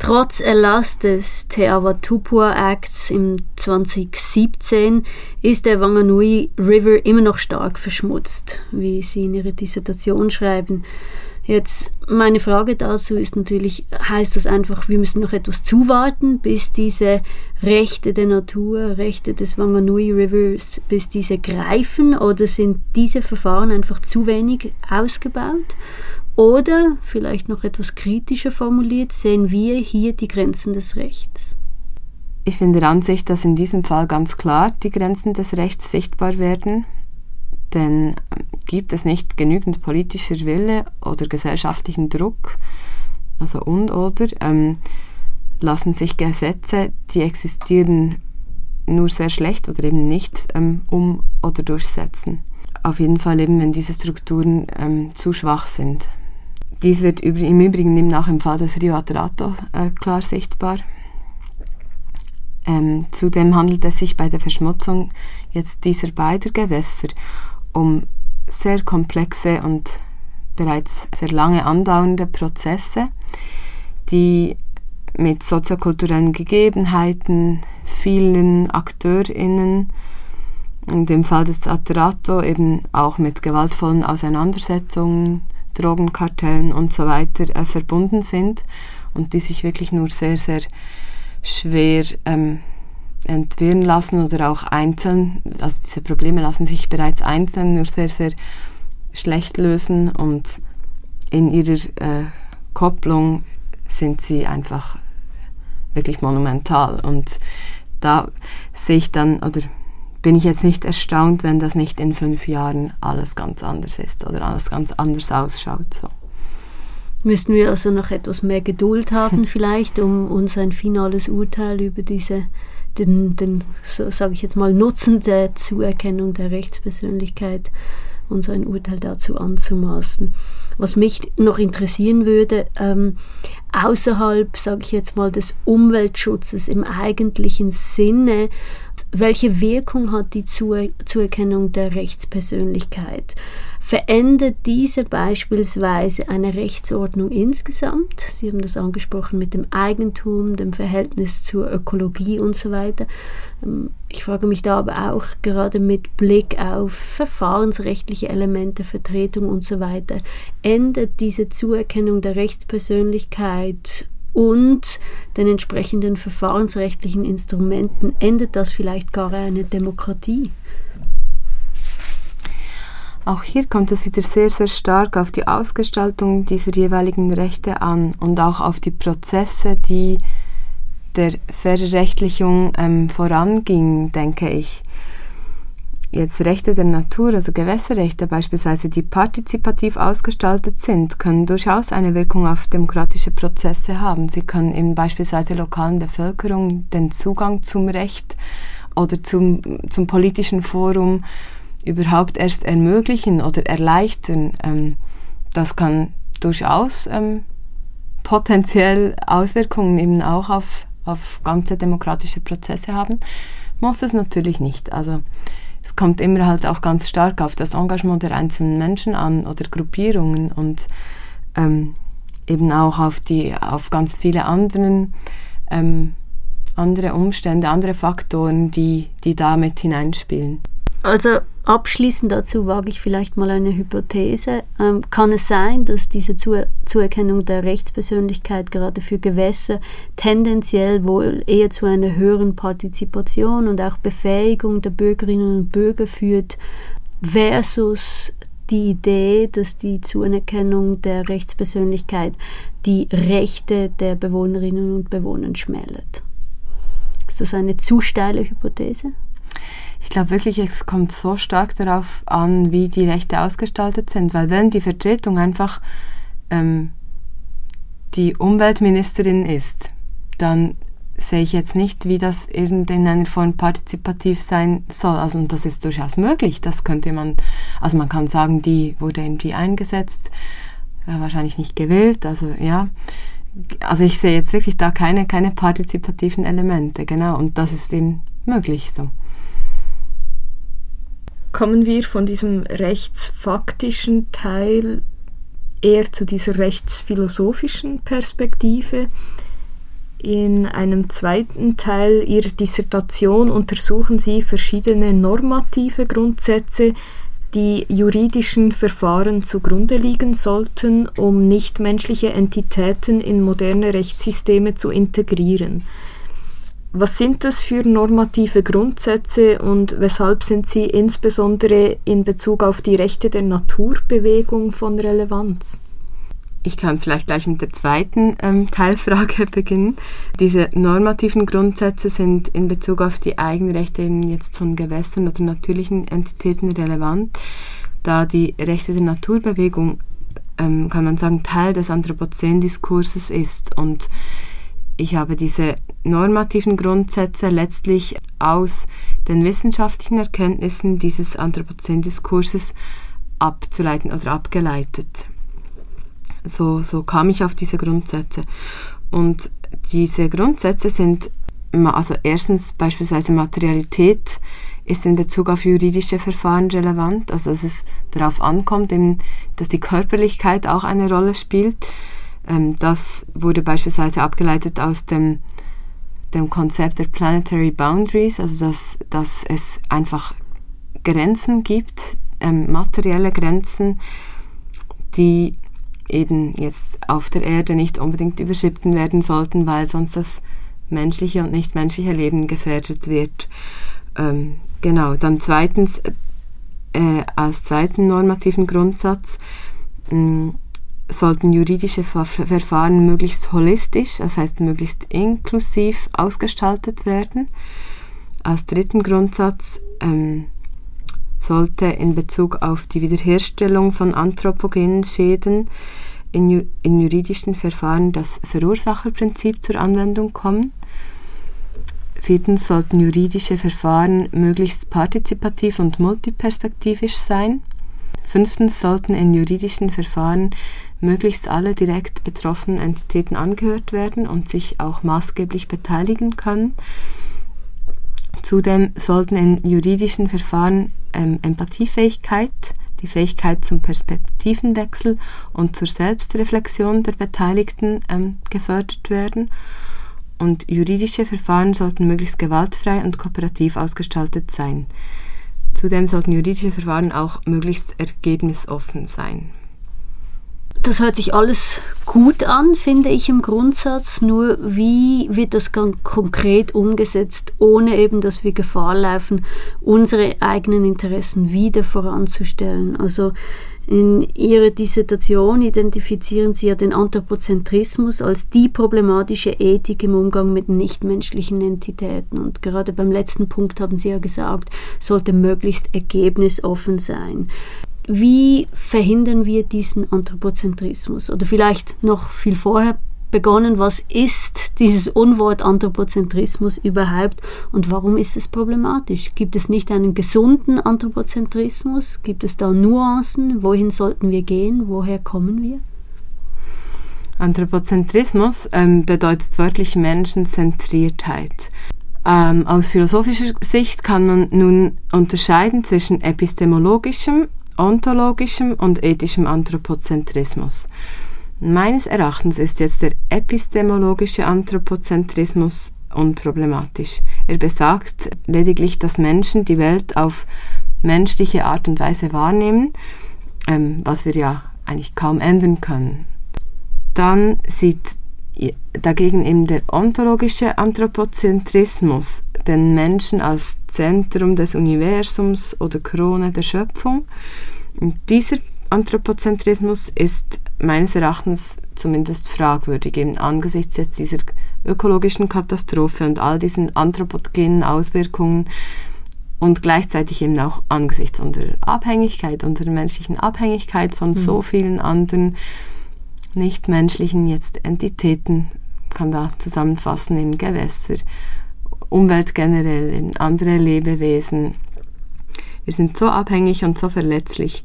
Trotz Erlass des Te Awatupua Acts im 2017 ist der Wanganui River immer noch stark verschmutzt, wie Sie in Ihrer Dissertation schreiben. Jetzt meine Frage dazu ist natürlich, heißt das einfach, wir müssen noch etwas zuwarten, bis diese Rechte der Natur, Rechte des Wanganui Rivers, bis diese greifen oder sind diese Verfahren einfach zu wenig ausgebaut? Oder, vielleicht noch etwas kritischer formuliert, sehen wir hier die Grenzen des Rechts? Ich bin der Ansicht, dass in diesem Fall ganz klar die Grenzen des Rechts sichtbar werden. Denn gibt es nicht genügend politischer Wille oder gesellschaftlichen Druck, also und oder, ähm, lassen sich Gesetze, die existieren, nur sehr schlecht oder eben nicht ähm, um- oder durchsetzen. Auf jeden Fall eben, wenn diese Strukturen ähm, zu schwach sind. Dies wird im Übrigen eben auch im Fall des Rio Atrato äh, klar sichtbar. Ähm, zudem handelt es sich bei der Verschmutzung jetzt dieser beiden Gewässer um sehr komplexe und bereits sehr lange andauernde Prozesse, die mit soziokulturellen Gegebenheiten, vielen AkteurInnen, in dem Fall des Aterato eben auch mit gewaltvollen Auseinandersetzungen, Drogenkartellen und so weiter äh, verbunden sind und die sich wirklich nur sehr, sehr schwer ähm, entwirren lassen oder auch einzeln, also diese Probleme lassen sich bereits einzeln nur sehr, sehr schlecht lösen und in ihrer äh, Kopplung sind sie einfach wirklich monumental. Und da sehe ich dann, oder bin ich jetzt nicht erstaunt, wenn das nicht in fünf Jahren alles ganz anders ist oder alles ganz anders ausschaut. So. Müssten wir also noch etwas mehr Geduld haben, vielleicht, um uns ein finales Urteil über diese, den, den so sage ich jetzt mal, Nutzen der Zuerkennung der Rechtspersönlichkeit uns ein Urteil dazu anzumaßen. Was mich noch interessieren würde, ähm, außerhalb, sage ich jetzt mal, des Umweltschutzes im eigentlichen Sinne, welche Wirkung hat die Zuerkennung der Rechtspersönlichkeit? Verändert diese beispielsweise eine Rechtsordnung insgesamt? Sie haben das angesprochen mit dem Eigentum, dem Verhältnis zur Ökologie und so weiter. Ähm, ich frage mich da aber auch gerade mit Blick auf verfahrensrechtliche Elemente, Vertretung und so weiter, ändert diese Zuerkennung der Rechtspersönlichkeit und den entsprechenden verfahrensrechtlichen Instrumenten endet das vielleicht gar eine Demokratie. Auch hier kommt es wieder sehr, sehr stark auf die Ausgestaltung dieser jeweiligen Rechte an und auch auf die Prozesse, die der Verrechtlichung ähm, voranging, denke ich jetzt Rechte der Natur, also Gewässerrechte beispielsweise, die partizipativ ausgestaltet sind, können durchaus eine Wirkung auf demokratische Prozesse haben. Sie können eben beispielsweise lokalen Bevölkerung den Zugang zum Recht oder zum, zum politischen Forum überhaupt erst ermöglichen oder erleichtern. Ähm, das kann durchaus ähm, potenziell Auswirkungen eben auch auf, auf ganze demokratische Prozesse haben. Muss es natürlich nicht. Also kommt immer halt auch ganz stark auf das Engagement der einzelnen Menschen an oder Gruppierungen und ähm, eben auch auf, die, auf ganz viele anderen, ähm, andere Umstände, andere Faktoren, die, die da mit hineinspielen. Also abschließend dazu wage ich vielleicht mal eine Hypothese. Ähm, kann es sein, dass diese Zu Zuerkennung der Rechtspersönlichkeit gerade für Gewässer tendenziell wohl eher zu einer höheren Partizipation und auch Befähigung der Bürgerinnen und Bürger führt, versus die Idee, dass die Zuerkennung der Rechtspersönlichkeit die Rechte der Bewohnerinnen und Bewohner schmälert? Ist das eine zu steile Hypothese? Ich glaube wirklich, es kommt so stark darauf an, wie die Rechte ausgestaltet sind, weil wenn die Vertretung einfach ähm, die Umweltministerin ist, dann sehe ich jetzt nicht, wie das in einer Form partizipativ sein soll. Also und das ist durchaus möglich. Das könnte man, also man kann sagen, die wurde irgendwie eingesetzt, äh, wahrscheinlich nicht gewählt. Also ja, also ich sehe jetzt wirklich da keine, keine partizipativen Elemente, genau. Und das ist eben möglich so kommen wir von diesem rechtsfaktischen Teil eher zu dieser rechtsphilosophischen Perspektive. In einem zweiten Teil Ihrer Dissertation untersuchen Sie verschiedene normative Grundsätze, die juridischen Verfahren zugrunde liegen sollten, um nichtmenschliche Entitäten in moderne Rechtssysteme zu integrieren. Was sind das für normative Grundsätze und weshalb sind sie insbesondere in Bezug auf die Rechte der Naturbewegung von Relevanz? Ich kann vielleicht gleich mit der zweiten ähm, Teilfrage beginnen. Diese normativen Grundsätze sind in Bezug auf die Eigenrechte jetzt von Gewässern oder natürlichen Entitäten relevant, da die Rechte der Naturbewegung, ähm, kann man sagen, Teil des Anthropozän-Diskurses ist und ich habe diese normativen Grundsätze letztlich aus den wissenschaftlichen Erkenntnissen dieses Anthropozän-Diskurses abzuleiten oder abgeleitet. So, so kam ich auf diese Grundsätze. Und diese Grundsätze sind also erstens beispielsweise Materialität ist in Bezug auf juridische Verfahren relevant, also dass es darauf ankommt, dass die Körperlichkeit auch eine Rolle spielt. Ähm, das wurde beispielsweise abgeleitet aus dem, dem Konzept der Planetary Boundaries, also dass, dass es einfach Grenzen gibt, ähm, materielle Grenzen, die eben jetzt auf der Erde nicht unbedingt überschritten werden sollten, weil sonst das menschliche und nichtmenschliche Leben gefährdet wird. Ähm, genau, dann zweitens, äh, als zweiten normativen Grundsatz mh, mm, sollten juridische Ver Verfahren möglichst holistisch, das heißt möglichst inklusiv ausgestaltet werden. Als dritten Grundsatz ähm, sollte in Bezug auf die Wiederherstellung von anthropogenen Schäden in, in juridischen Verfahren das Verursacherprinzip zur Anwendung kommen. Viertens sollten juridische Verfahren möglichst partizipativ und multiperspektivisch sein. Fünftens sollten in juridischen Verfahren möglichst alle direkt betroffenen Entitäten angehört werden und sich auch maßgeblich beteiligen können. Zudem sollten in juridischen Verfahren ähm, Empathiefähigkeit, die Fähigkeit zum Perspektivenwechsel und zur Selbstreflexion der Beteiligten ähm, gefördert werden. Und juridische Verfahren sollten möglichst gewaltfrei und kooperativ ausgestaltet sein. Zudem sollten juridische Verfahren auch möglichst ergebnisoffen sein das hört sich alles gut an, finde ich im Grundsatz. Nur wie wird das ganz konkret umgesetzt, ohne eben, dass wir Gefahr laufen, unsere eigenen Interessen wieder voranzustellen? Also in Ihrer Dissertation identifizieren Sie ja den Anthropozentrismus als die problematische Ethik im Umgang mit nichtmenschlichen Entitäten. Und gerade beim letzten Punkt haben Sie ja gesagt, sollte möglichst ergebnisoffen sein wie verhindern wir diesen Anthropozentrismus? Oder vielleicht noch viel vorher begonnen, was ist dieses Unwort Anthropozentrismus überhaupt und warum ist es problematisch? Gibt es nicht einen gesunden Anthropozentrismus? Gibt es da Nuancen? Wohin sollten wir gehen? Woher kommen wir? Anthropozentrismus ähm, bedeutet wörtlich Menschenzentriertheit. Ähm, aus philosophischer Sicht kann man nun unterscheiden zwischen epistemologischem ontologischem und ethischem Anthropozentrismus. Meines Erachtens ist jetzt der epistemologische Anthropozentrismus unproblematisch. Er besagt lediglich, dass Menschen die Welt auf menschliche Art und Weise wahrnehmen, ähm, was wir ja eigentlich kaum ändern können. Dann sieht dagegen eben der ontologische Anthropozentrismus den Menschen als Zentrum des Universums oder Krone der Schöpfung. Und dieser Anthropozentrismus ist meines Erachtens zumindest fragwürdig, eben angesichts jetzt dieser ökologischen Katastrophe und all diesen anthropogenen Auswirkungen und gleichzeitig eben auch angesichts unserer Abhängigkeit, unserer menschlichen Abhängigkeit von mhm. so vielen anderen nichtmenschlichen jetzt Entitäten, kann da zusammenfassen in Gewässer, Umwelt generell, in andere Lebewesen. Wir sind so abhängig und so verletzlich.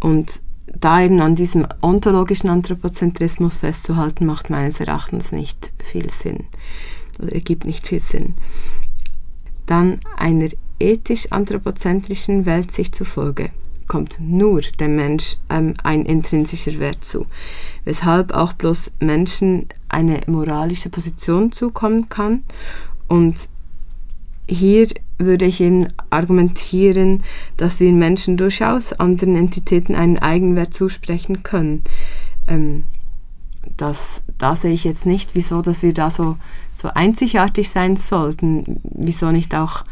Und da eben an diesem ontologischen Anthropozentrismus festzuhalten, macht meines Erachtens nicht viel Sinn oder ergibt nicht viel Sinn. Dann einer ethisch-anthropozentrischen Weltsicht zufolge kommt nur dem Mensch ähm, ein intrinsischer Wert zu, weshalb auch bloß Menschen eine moralische Position zukommen kann. Und hier würde ich eben argumentieren, dass wir Menschen durchaus anderen Entitäten einen Eigenwert zusprechen können. Ähm, das, da sehe ich jetzt nicht, wieso, dass wir da so, so einzigartig sein sollten, wieso nicht auch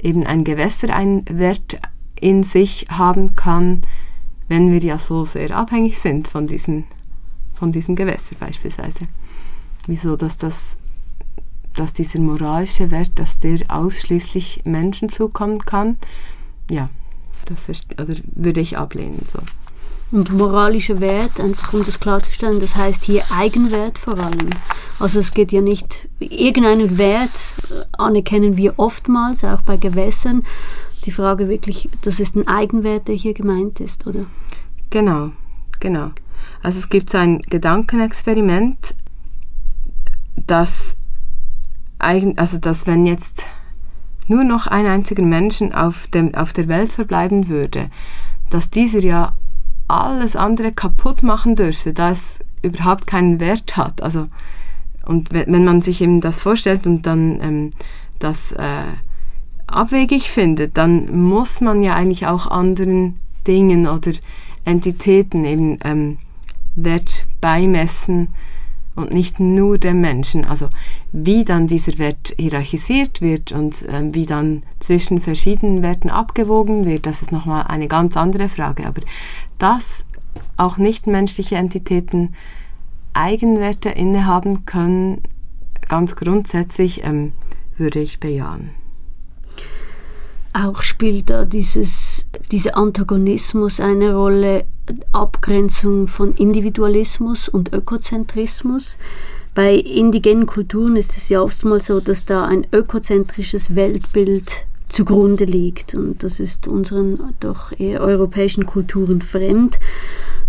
eben ein Gewässer einen Wert in sich haben kann, wenn wir ja so sehr abhängig sind von, diesen, von diesem Gewässer beispielsweise. Wieso, dass, das, dass dieser moralische Wert, dass der ausschließlich Menschen zukommen kann, ja, das ist, oder würde ich ablehnen. So. Und moralischer Wert, einfach um das klarzustellen, das heißt hier Eigenwert vor allem. Also es geht ja nicht, irgendeinen Wert anerkennen wir oftmals, auch bei Gewässern, die Frage wirklich, das ist ein Eigenwert, der hier gemeint ist, oder? Genau, genau. Also es gibt so ein Gedankenexperiment, dass, also dass wenn jetzt nur noch ein einziger Menschen auf, dem, auf der Welt verbleiben würde, dass dieser ja alles andere kaputt machen dürfte, da es überhaupt keinen Wert hat. Also, und wenn man sich eben das vorstellt und dann ähm, das äh, abwegig findet, dann muss man ja eigentlich auch anderen Dingen oder Entitäten eben ähm, Wert beimessen und nicht nur dem Menschen. Also wie dann dieser Wert hierarchisiert wird und äh, wie dann zwischen verschiedenen Werten abgewogen wird, das ist nochmal eine ganz andere Frage. Aber dass auch nichtmenschliche Entitäten Eigenwerte innehaben können, ganz grundsätzlich ähm, würde ich bejahen. Auch spielt da dieses, dieser Antagonismus eine Rolle, Abgrenzung von Individualismus und Ökozentrismus. Bei indigenen Kulturen ist es ja oftmals so, dass da ein ökozentrisches Weltbild zugrunde liegt. Und das ist unseren doch eher europäischen Kulturen fremd.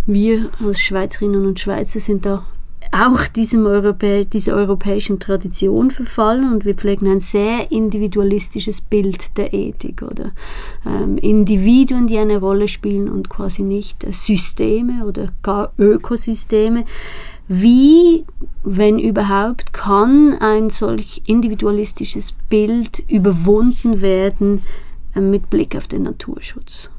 Wir als Schweizerinnen und Schweizer sind da auch diesem Europä dieser europäischen Tradition verfallen und wir pflegen ein sehr individualistisches Bild der Ethik oder ähm, Individuen, die eine Rolle spielen und quasi nicht Systeme oder gar Ökosysteme. Wie, wenn überhaupt, kann ein solch individualistisches Bild überwunden werden äh, mit Blick auf den Naturschutz?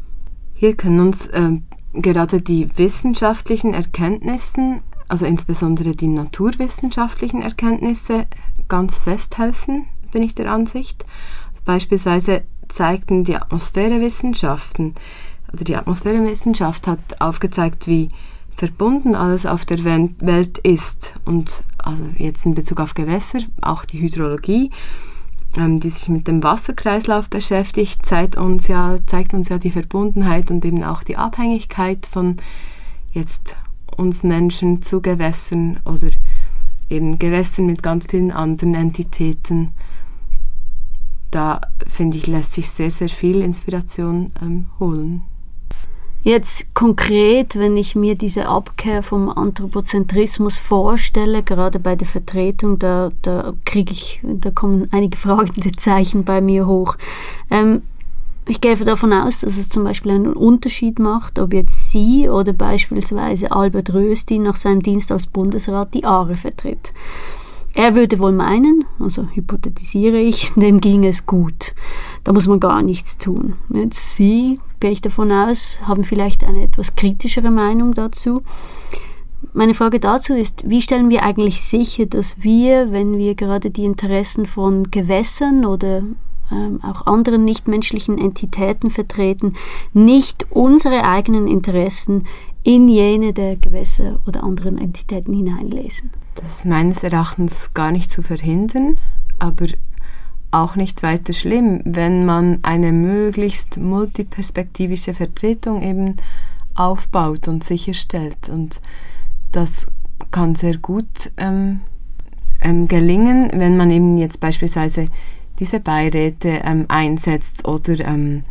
Hier können uns äh, gerade die wissenschaftlichen Erkenntnisse also insbesondere die naturwissenschaftlichen Erkenntnisse, ganz festhelfen, bin ich der Ansicht. Also beispielsweise zeigten die Atmosphärewissenschaften, oder die Atmosphärewissenschaft hat aufgezeigt, wie verbunden alles auf der Welt ist. Und also jetzt in Bezug auf Gewässer, auch die Hydrologie, ähm, die sich mit dem Wasserkreislauf beschäftigt, zeigt uns, ja, zeigt uns ja die Verbundenheit und eben auch die Abhängigkeit von jetzt uns Menschen zu Gewässern oder eben Gewässern mit ganz vielen anderen Entitäten. Da finde ich, lässt sich sehr, sehr viel Inspiration ähm, holen. Jetzt konkret, wenn ich mir diese Abkehr vom Anthropozentrismus vorstelle, gerade bei der Vertretung, da, da kriege ich, da kommen einige fragende Zeichen bei mir hoch. Ähm, ich gehe davon aus, dass es zum Beispiel einen Unterschied macht, ob jetzt Sie oder beispielsweise Albert Rösti nach seinem Dienst als Bundesrat die Aare vertritt. Er würde wohl meinen, also hypothetisiere ich, dem ging es gut. Da muss man gar nichts tun. Jetzt Sie, gehe ich davon aus, haben vielleicht eine etwas kritischere Meinung dazu. Meine Frage dazu ist, wie stellen wir eigentlich sicher, dass wir, wenn wir gerade die Interessen von Gewässern oder ähm, auch anderen nichtmenschlichen Entitäten vertreten, nicht unsere eigenen Interessen in jene der Gewässer oder anderen Entitäten hineinlesen. Das ist meines Erachtens gar nicht zu verhindern, aber auch nicht weiter schlimm, wenn man eine möglichst multiperspektivische Vertretung eben aufbaut und sicherstellt. Und das kann sehr gut ähm, ähm, gelingen, wenn man eben jetzt beispielsweise diese Beiräte ähm, einsetzt oder ähm,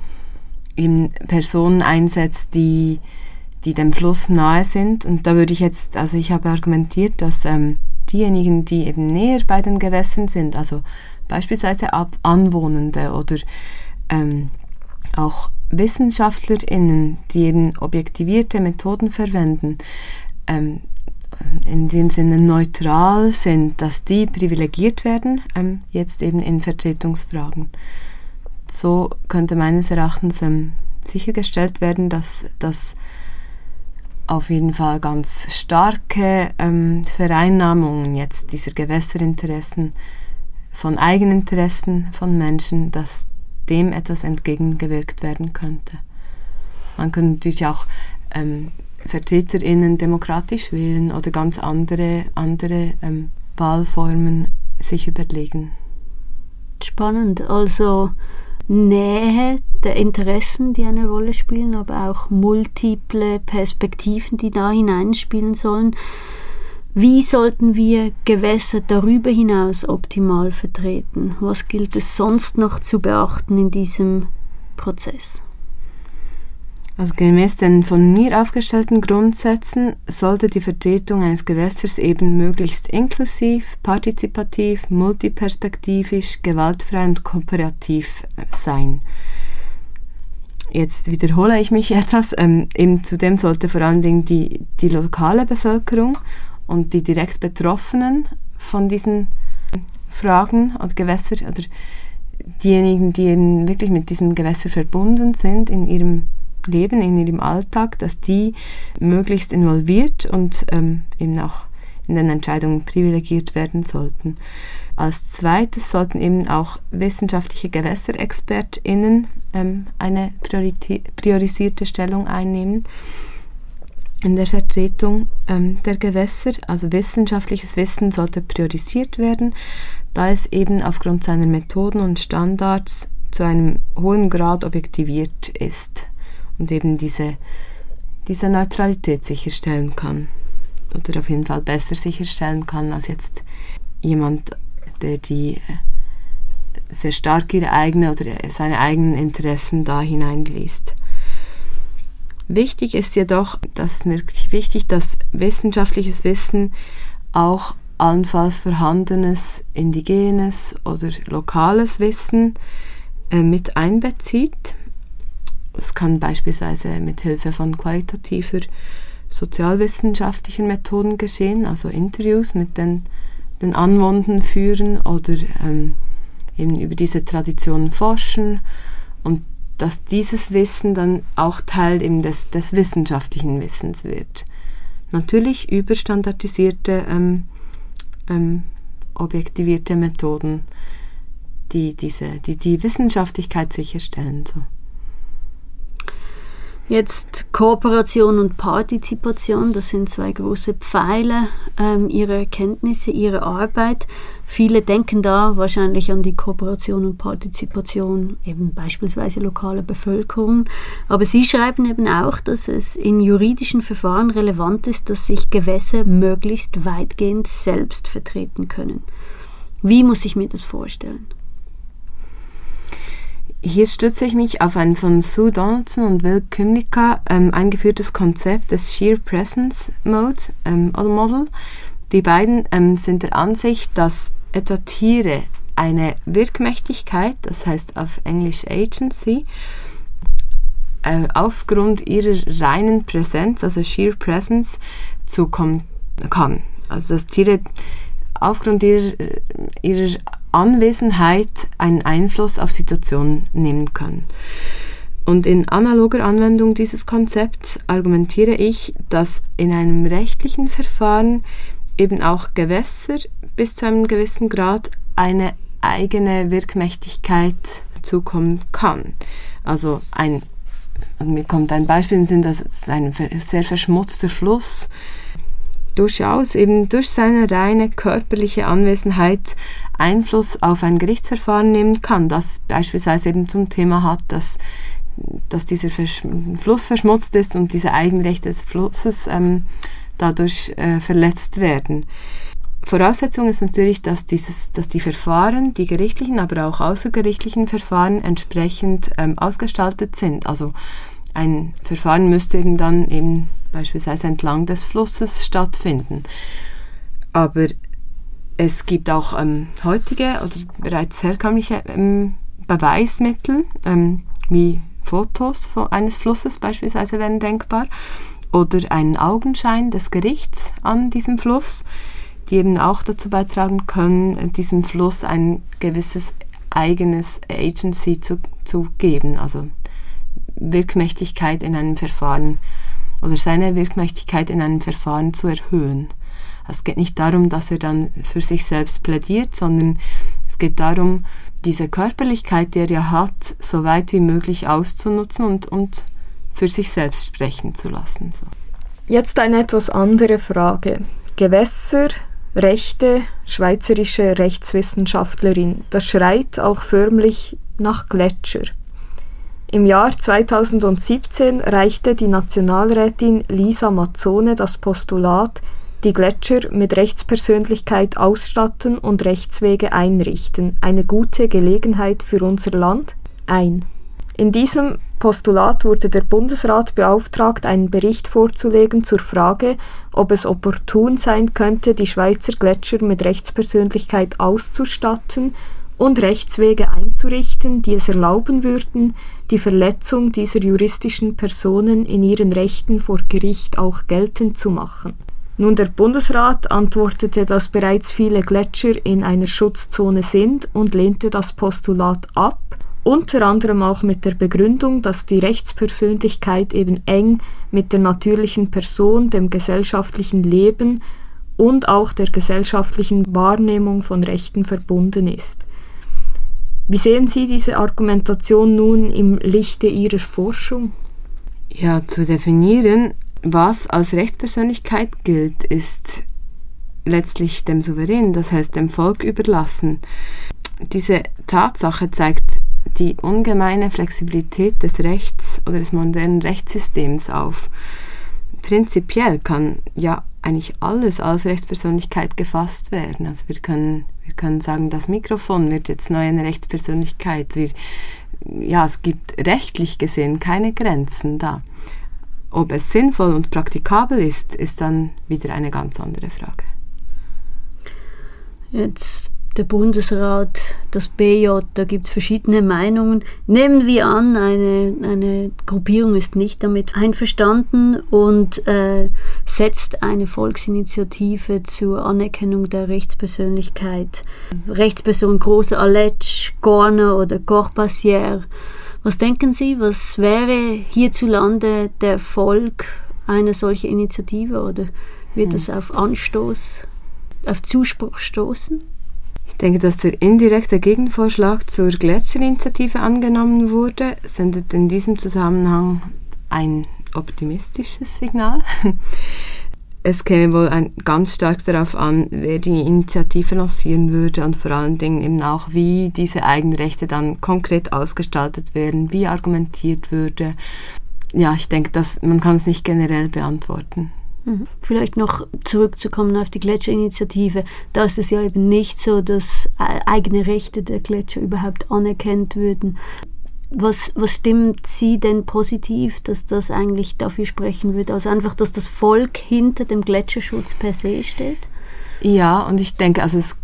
eben Personen einsetzt, die, die dem Fluss nahe sind. Und da würde ich jetzt, also ich habe argumentiert, dass ähm, diejenigen, die eben näher bei den Gewässern sind, also beispielsweise Ab Anwohnende oder ähm, auch WissenschaftlerInnen, die eben objektivierte Methoden verwenden, ähm, in dem Sinne neutral sind, dass die privilegiert werden, ähm, jetzt eben in Vertretungsfragen. So könnte meines Erachtens ähm, sichergestellt werden, dass das auf jeden Fall ganz starke ähm, Vereinnahmungen jetzt dieser Gewässerinteressen von Eigeninteressen von Menschen, dass dem etwas entgegengewirkt werden könnte. Man könnte natürlich auch ähm, VertreterInnen demokratisch wählen oder ganz andere, andere ähm, Wahlformen sich überlegen. Spannend. Also Nähe der Interessen, die eine Rolle spielen, aber auch multiple Perspektiven, die da hineinspielen sollen. Wie sollten wir Gewässer darüber hinaus optimal vertreten? Was gilt es sonst noch zu beachten in diesem Prozess? Also gemäß den von mir aufgestellten Grundsätzen sollte die Vertretung eines Gewässers eben möglichst inklusiv, partizipativ, multiperspektivisch, gewaltfrei und kooperativ sein. Jetzt wiederhole ich mich etwas. Ähm, eben zudem sollte vor allen Dingen die, die lokale Bevölkerung und die direkt Betroffenen von diesen Fragen oder Gewässer oder diejenigen, die eben wirklich mit diesem Gewässer verbunden sind in ihrem Leben, in ihrem Alltag, dass die möglichst involviert und ähm, eben auch in den Entscheidungen privilegiert werden sollten. Als zweites sollten eben auch wissenschaftliche GewässerexpertInnen ähm, eine priorisierte Stellung einnehmen in der Vertretung ähm, der Gewässer. Also wissenschaftliches Wissen sollte priorisiert werden, da es eben aufgrund seiner Methoden und Standards zu einem hohen Grad objektiviert ist und eben diese, diese Neutralität sicherstellen kann. Oder auf jeden Fall besser sicherstellen kann als jetzt jemand, der die äh, sehr stark ihre eigene oder seine eigenen Interessen da hineinliest. Wichtig ist jedoch, das ist mir wichtig, dass wissenschaftliches Wissen auch allenfalls vorhandenes indigenes oder lokales Wissen äh, mit einbezieht. Es kann beispielsweise mit Hilfe von qualitativer sozialwissenschaftlichen Methoden geschehen, also Interviews mit den, den Anwohnern führen oder ähm, eben über diese Traditionen forschen und dass dieses Wissen dann auch Teil eben des, des wissenschaftlichen Wissens wird. Natürlich überstandardisierte, ähm, ähm, objektivierte Methoden, die diese, die, die Wissenschaftlichkeit sicherstellen. So. Jetzt Kooperation und Partizipation, das sind zwei große Pfeile ähm, ihrer Erkenntnisse, ihrer Arbeit. Viele denken da wahrscheinlich an die Kooperation und Partizipation, eben beispielsweise lokale Bevölkerung. Aber Sie schreiben eben auch, dass es in juridischen Verfahren relevant ist, dass sich Gewässer möglichst weitgehend selbst vertreten können. Wie muss ich mir das vorstellen? Hier stütze ich mich auf ein von Sue Donaldson und Will Kymlicka ähm, eingeführtes Konzept des Sheer Presence Mode ähm, oder Model. Die beiden ähm, sind der Ansicht, dass etwa Tiere eine Wirkmächtigkeit, das heißt auf Englisch Agency, äh, aufgrund ihrer reinen Präsenz, also Sheer Presence, zukommen kann. Also dass Tiere aufgrund ihrer, ihrer Anwesenheit einen Einfluss auf Situationen nehmen können. Und in analoger Anwendung dieses Konzepts argumentiere ich, dass in einem rechtlichen Verfahren eben auch Gewässer bis zu einem gewissen Grad eine eigene Wirkmächtigkeit zukommen kann. Also ein, mir kommt ein Beispiel in den Sinn, dass ein sehr verschmutzter Fluss durchaus eben durch seine reine körperliche Anwesenheit Einfluss auf ein Gerichtsverfahren nehmen kann, das beispielsweise eben zum Thema hat, dass, dass dieser Versch Fluss verschmutzt ist und diese Eigenrechte des Flusses ähm, dadurch äh, verletzt werden. Voraussetzung ist natürlich, dass, dieses, dass die Verfahren, die gerichtlichen, aber auch außergerichtlichen Verfahren entsprechend ähm, ausgestaltet sind. Also ein Verfahren müsste eben dann eben beispielsweise entlang des Flusses stattfinden. Aber es gibt auch ähm, heutige oder bereits herkömmliche ähm, Beweismittel, ähm, wie Fotos eines Flusses beispielsweise wären denkbar oder einen Augenschein des Gerichts an diesem Fluss, die eben auch dazu beitragen können, diesem Fluss ein gewisses eigenes Agency zu, zu geben, also Wirkmächtigkeit in einem Verfahren oder seine Wirkmächtigkeit in einem Verfahren zu erhöhen. Es geht nicht darum, dass er dann für sich selbst plädiert, sondern es geht darum, diese Körperlichkeit, die er ja hat, so weit wie möglich auszunutzen und, und für sich selbst sprechen zu lassen. So. Jetzt eine etwas andere Frage. Gewässer, Rechte, schweizerische Rechtswissenschaftlerin, das schreit auch förmlich nach Gletscher. Im Jahr 2017 reichte die Nationalrätin Lisa Mazzone das Postulat die Gletscher mit Rechtspersönlichkeit ausstatten und Rechtswege einrichten, eine gute Gelegenheit für unser Land ein. In diesem Postulat wurde der Bundesrat beauftragt, einen Bericht vorzulegen zur Frage, ob es opportun sein könnte, die Schweizer Gletscher mit Rechtspersönlichkeit auszustatten und Rechtswege einzurichten, die es erlauben würden, die Verletzung dieser juristischen Personen in ihren Rechten vor Gericht auch geltend zu machen. Nun, der Bundesrat antwortete, dass bereits viele Gletscher in einer Schutzzone sind und lehnte das Postulat ab, unter anderem auch mit der Begründung, dass die Rechtspersönlichkeit eben eng mit der natürlichen Person, dem gesellschaftlichen Leben und auch der gesellschaftlichen Wahrnehmung von Rechten verbunden ist. Wie sehen Sie diese Argumentation nun im Lichte Ihrer Forschung? Ja, zu definieren was als Rechtspersönlichkeit gilt, ist letztlich dem Souverän, das heißt dem Volk überlassen. Diese Tatsache zeigt die ungemeine Flexibilität des Rechts oder des modernen Rechtssystems auf. Prinzipiell kann ja eigentlich alles als Rechtspersönlichkeit gefasst werden. Also wir können, wir können sagen, das Mikrofon wird jetzt neu eine Rechtspersönlichkeit. Wir, ja, es gibt rechtlich gesehen keine Grenzen da. Ob es sinnvoll und praktikabel ist, ist dann wieder eine ganz andere Frage. Jetzt der Bundesrat, das BJ, da gibt es verschiedene Meinungen. Nehmen wir an, eine, eine Gruppierung ist nicht damit einverstanden und äh, setzt eine Volksinitiative zur Anerkennung der Rechtspersönlichkeit. Rechtsperson Große Aletsch, Gorner oder Corbassier was denken Sie, was wäre hierzulande der Erfolg einer solchen Initiative oder wird hm. das auf Anstoß, auf Zuspruch stoßen? Ich denke, dass der indirekte Gegenvorschlag zur Gletscherinitiative angenommen wurde, sendet in diesem Zusammenhang ein optimistisches Signal. es käme wohl ein, ganz stark darauf an, wer die Initiative lancieren würde und vor allen Dingen eben auch, wie diese Eigenrechte dann konkret ausgestaltet werden, wie argumentiert würde. Ja, ich denke, dass man kann es nicht generell beantworten. Mhm. Vielleicht noch zurückzukommen auf die Gletscherinitiative. Da ist es ja eben nicht so, dass äh, eigene Rechte der Gletscher überhaupt anerkannt würden. Was, was stimmt Sie denn positiv, dass das eigentlich dafür sprechen würde? Also einfach, dass das Volk hinter dem Gletscherschutz per se steht? Ja, und ich denke, also es,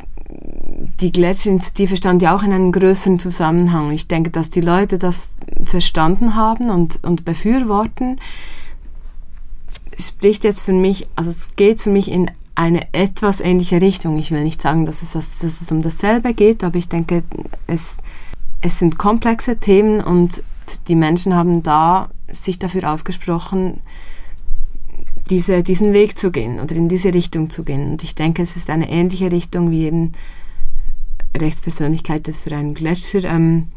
die Gletscherinitiative stand ja auch in einem größeren Zusammenhang. Ich denke, dass die Leute das verstanden haben und, und befürworten, spricht jetzt für mich, also es geht für mich in eine etwas ähnliche Richtung. Ich will nicht sagen, dass es, dass es um dasselbe geht, aber ich denke, es es sind komplexe Themen und die Menschen haben da sich dafür ausgesprochen, diese, diesen Weg zu gehen oder in diese Richtung zu gehen. Und ich denke, es ist eine ähnliche Richtung wie eben Rechtspersönlichkeit, das für einen Gletscher ähm,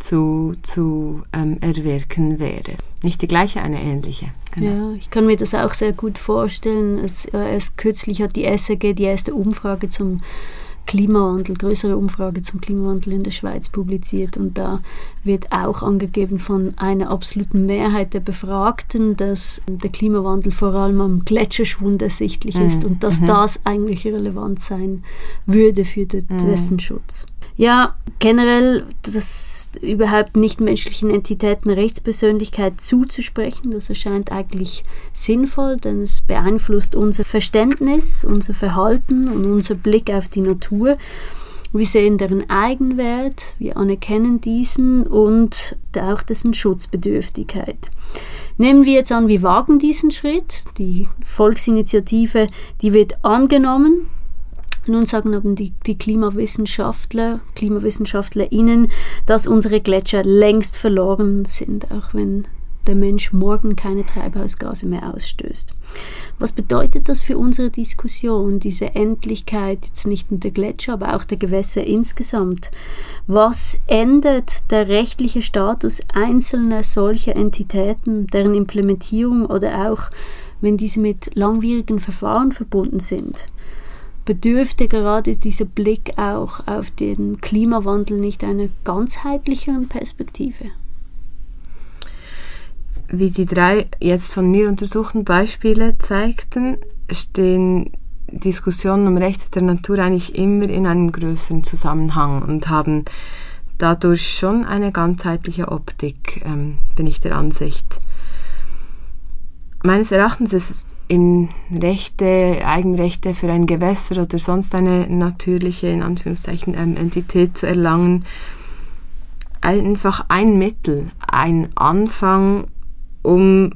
zu, zu ähm, erwirken wäre. Nicht die gleiche, eine ähnliche. Genau. Ja, ich kann mir das auch sehr gut vorstellen. Es, äh, erst kürzlich hat die SAG die erste Umfrage zum Klimawandel, größere Umfrage zum Klimawandel in der Schweiz publiziert und da wird auch angegeben von einer absoluten Mehrheit der Befragten, dass der Klimawandel vor allem am Gletscherschwund ersichtlich mhm. ist und dass mhm. das eigentlich relevant sein würde für de mhm. dessen Schutz. Ja, generell das überhaupt nichtmenschlichen Entitäten Rechtspersönlichkeit zuzusprechen, das erscheint eigentlich sinnvoll, denn es beeinflusst unser Verständnis, unser Verhalten und unser Blick auf die Natur. Wir sehen deren Eigenwert, wir anerkennen diesen und auch dessen Schutzbedürftigkeit. Nehmen wir jetzt an, wir wagen diesen Schritt. Die Volksinitiative, die wird angenommen. Nun sagen aber die, die Klimawissenschaftler, KlimawissenschaftlerInnen, dass unsere Gletscher längst verloren sind, auch wenn der Mensch morgen keine Treibhausgase mehr ausstößt. Was bedeutet das für unsere Diskussion, diese Endlichkeit jetzt nicht nur der Gletscher, aber auch der Gewässer insgesamt? Was ändert der rechtliche Status einzelner solcher Entitäten, deren Implementierung oder auch, wenn diese mit langwierigen Verfahren verbunden sind? Bedürfte gerade dieser Blick auch auf den Klimawandel nicht einer ganzheitlicheren Perspektive? Wie die drei jetzt von mir untersuchten Beispiele zeigten, stehen Diskussionen um Rechte der Natur eigentlich immer in einem größeren Zusammenhang und haben dadurch schon eine ganzheitliche Optik, ähm, bin ich der Ansicht. Meines Erachtens ist es in Rechte, Eigenrechte für ein Gewässer oder sonst eine natürliche, in Anführungszeichen, ähm, Entität zu erlangen, einfach ein Mittel, ein Anfang, um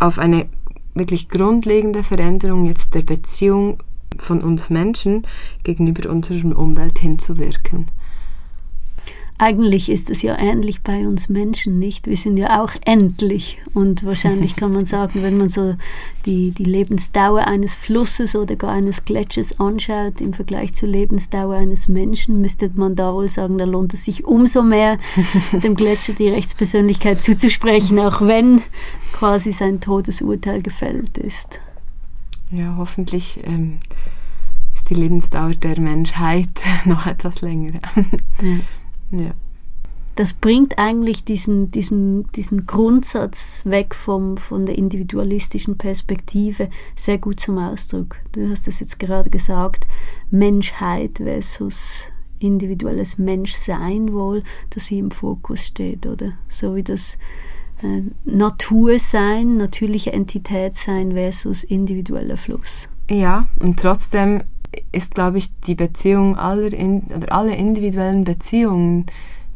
auf eine wirklich grundlegende Veränderung jetzt der Beziehung von uns Menschen gegenüber unserer Umwelt hinzuwirken. Eigentlich ist es ja ähnlich bei uns Menschen, nicht? Wir sind ja auch endlich. Und wahrscheinlich kann man sagen, wenn man so die, die Lebensdauer eines Flusses oder gar eines Gletschers anschaut im Vergleich zur Lebensdauer eines Menschen, müsste man da wohl sagen, da lohnt es sich umso mehr, dem Gletscher die Rechtspersönlichkeit zuzusprechen, auch wenn quasi sein Todesurteil gefällt ist. Ja, hoffentlich ähm, ist die Lebensdauer der Menschheit noch etwas länger. ja. Ja. Das bringt eigentlich diesen, diesen, diesen Grundsatz weg vom, von der individualistischen Perspektive sehr gut zum Ausdruck. Du hast es jetzt gerade gesagt, Menschheit versus individuelles Menschsein wohl, das hier im Fokus steht, oder? So wie das äh, Natursein, natürliche Entität sein versus individueller Fluss. Ja, und trotzdem ist, glaube ich, die Beziehung aller in, oder alle individuellen Beziehungen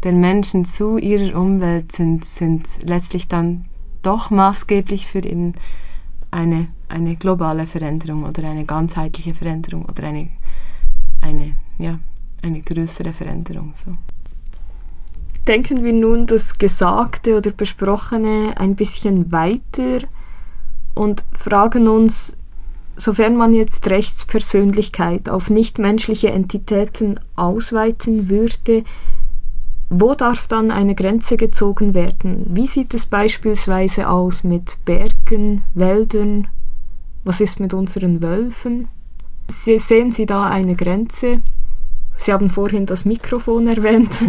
der Menschen zu ihrer Umwelt sind, sind letztlich dann doch maßgeblich für eben eine, eine globale Veränderung oder eine ganzheitliche Veränderung oder eine, eine, ja, eine größere Veränderung. So. Denken wir nun das Gesagte oder Besprochene ein bisschen weiter und fragen uns, Sofern man jetzt Rechtspersönlichkeit auf nichtmenschliche Entitäten ausweiten würde, wo darf dann eine Grenze gezogen werden? Wie sieht es beispielsweise aus mit Bergen, Wäldern? Was ist mit unseren Wölfen? Sie, sehen Sie da eine Grenze? Sie haben vorhin das Mikrofon erwähnt.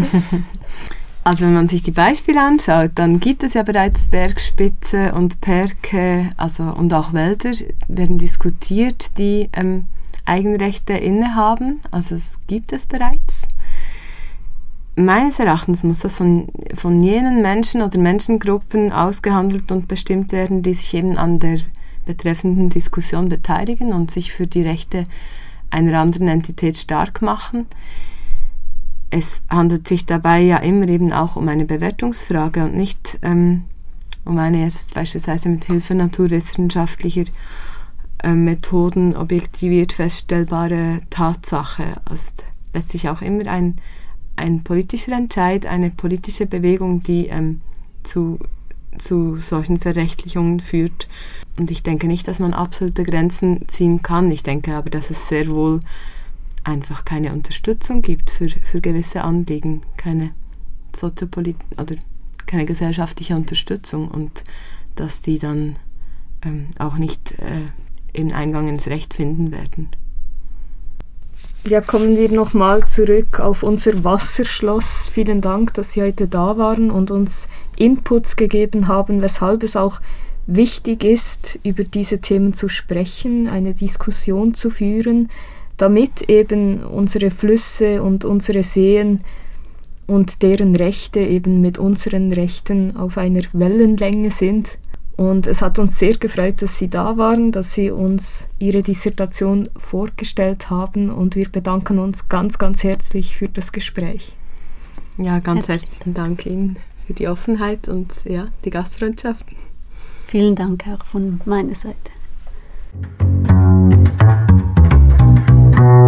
Also wenn man sich die Beispiele anschaut, dann gibt es ja bereits Bergspitze und Perke also, und auch Wälder werden diskutiert, die ähm, Eigenrechte innehaben. Also es gibt es bereits. Meines Erachtens muss das von, von jenen Menschen oder Menschengruppen ausgehandelt und bestimmt werden, die sich eben an der betreffenden Diskussion beteiligen und sich für die Rechte einer anderen Entität stark machen es handelt sich dabei ja immer eben auch um eine Bewertungsfrage und nicht ähm, um eine jetzt beispielsweise mit Hilfe naturwissenschaftlicher äh, Methoden objektiviert feststellbare Tatsache. Also letztlich auch immer ein, ein politischer Entscheid, eine politische Bewegung, die ähm, zu, zu solchen Verrechtlichungen führt. Und ich denke nicht, dass man absolute Grenzen ziehen kann. Ich denke aber, dass es sehr wohl einfach keine Unterstützung gibt für, für gewisse Anliegen, keine oder keine gesellschaftliche Unterstützung und dass die dann ähm, auch nicht äh, im Eingang ins Recht finden werden. Ja, kommen wir nochmal zurück auf unser Wasserschloss. Vielen Dank, dass Sie heute da waren und uns Inputs gegeben haben, weshalb es auch wichtig ist, über diese Themen zu sprechen, eine Diskussion zu führen damit eben unsere Flüsse und unsere Seen und deren Rechte eben mit unseren Rechten auf einer Wellenlänge sind. Und es hat uns sehr gefreut, dass Sie da waren, dass Sie uns Ihre Dissertation vorgestellt haben und wir bedanken uns ganz, ganz herzlich für das Gespräch. Ja, ganz herzlichen, herzlichen Dank Ihnen für die Offenheit und ja, die Gastfreundschaft. Vielen Dank auch von meiner Seite. Thank you.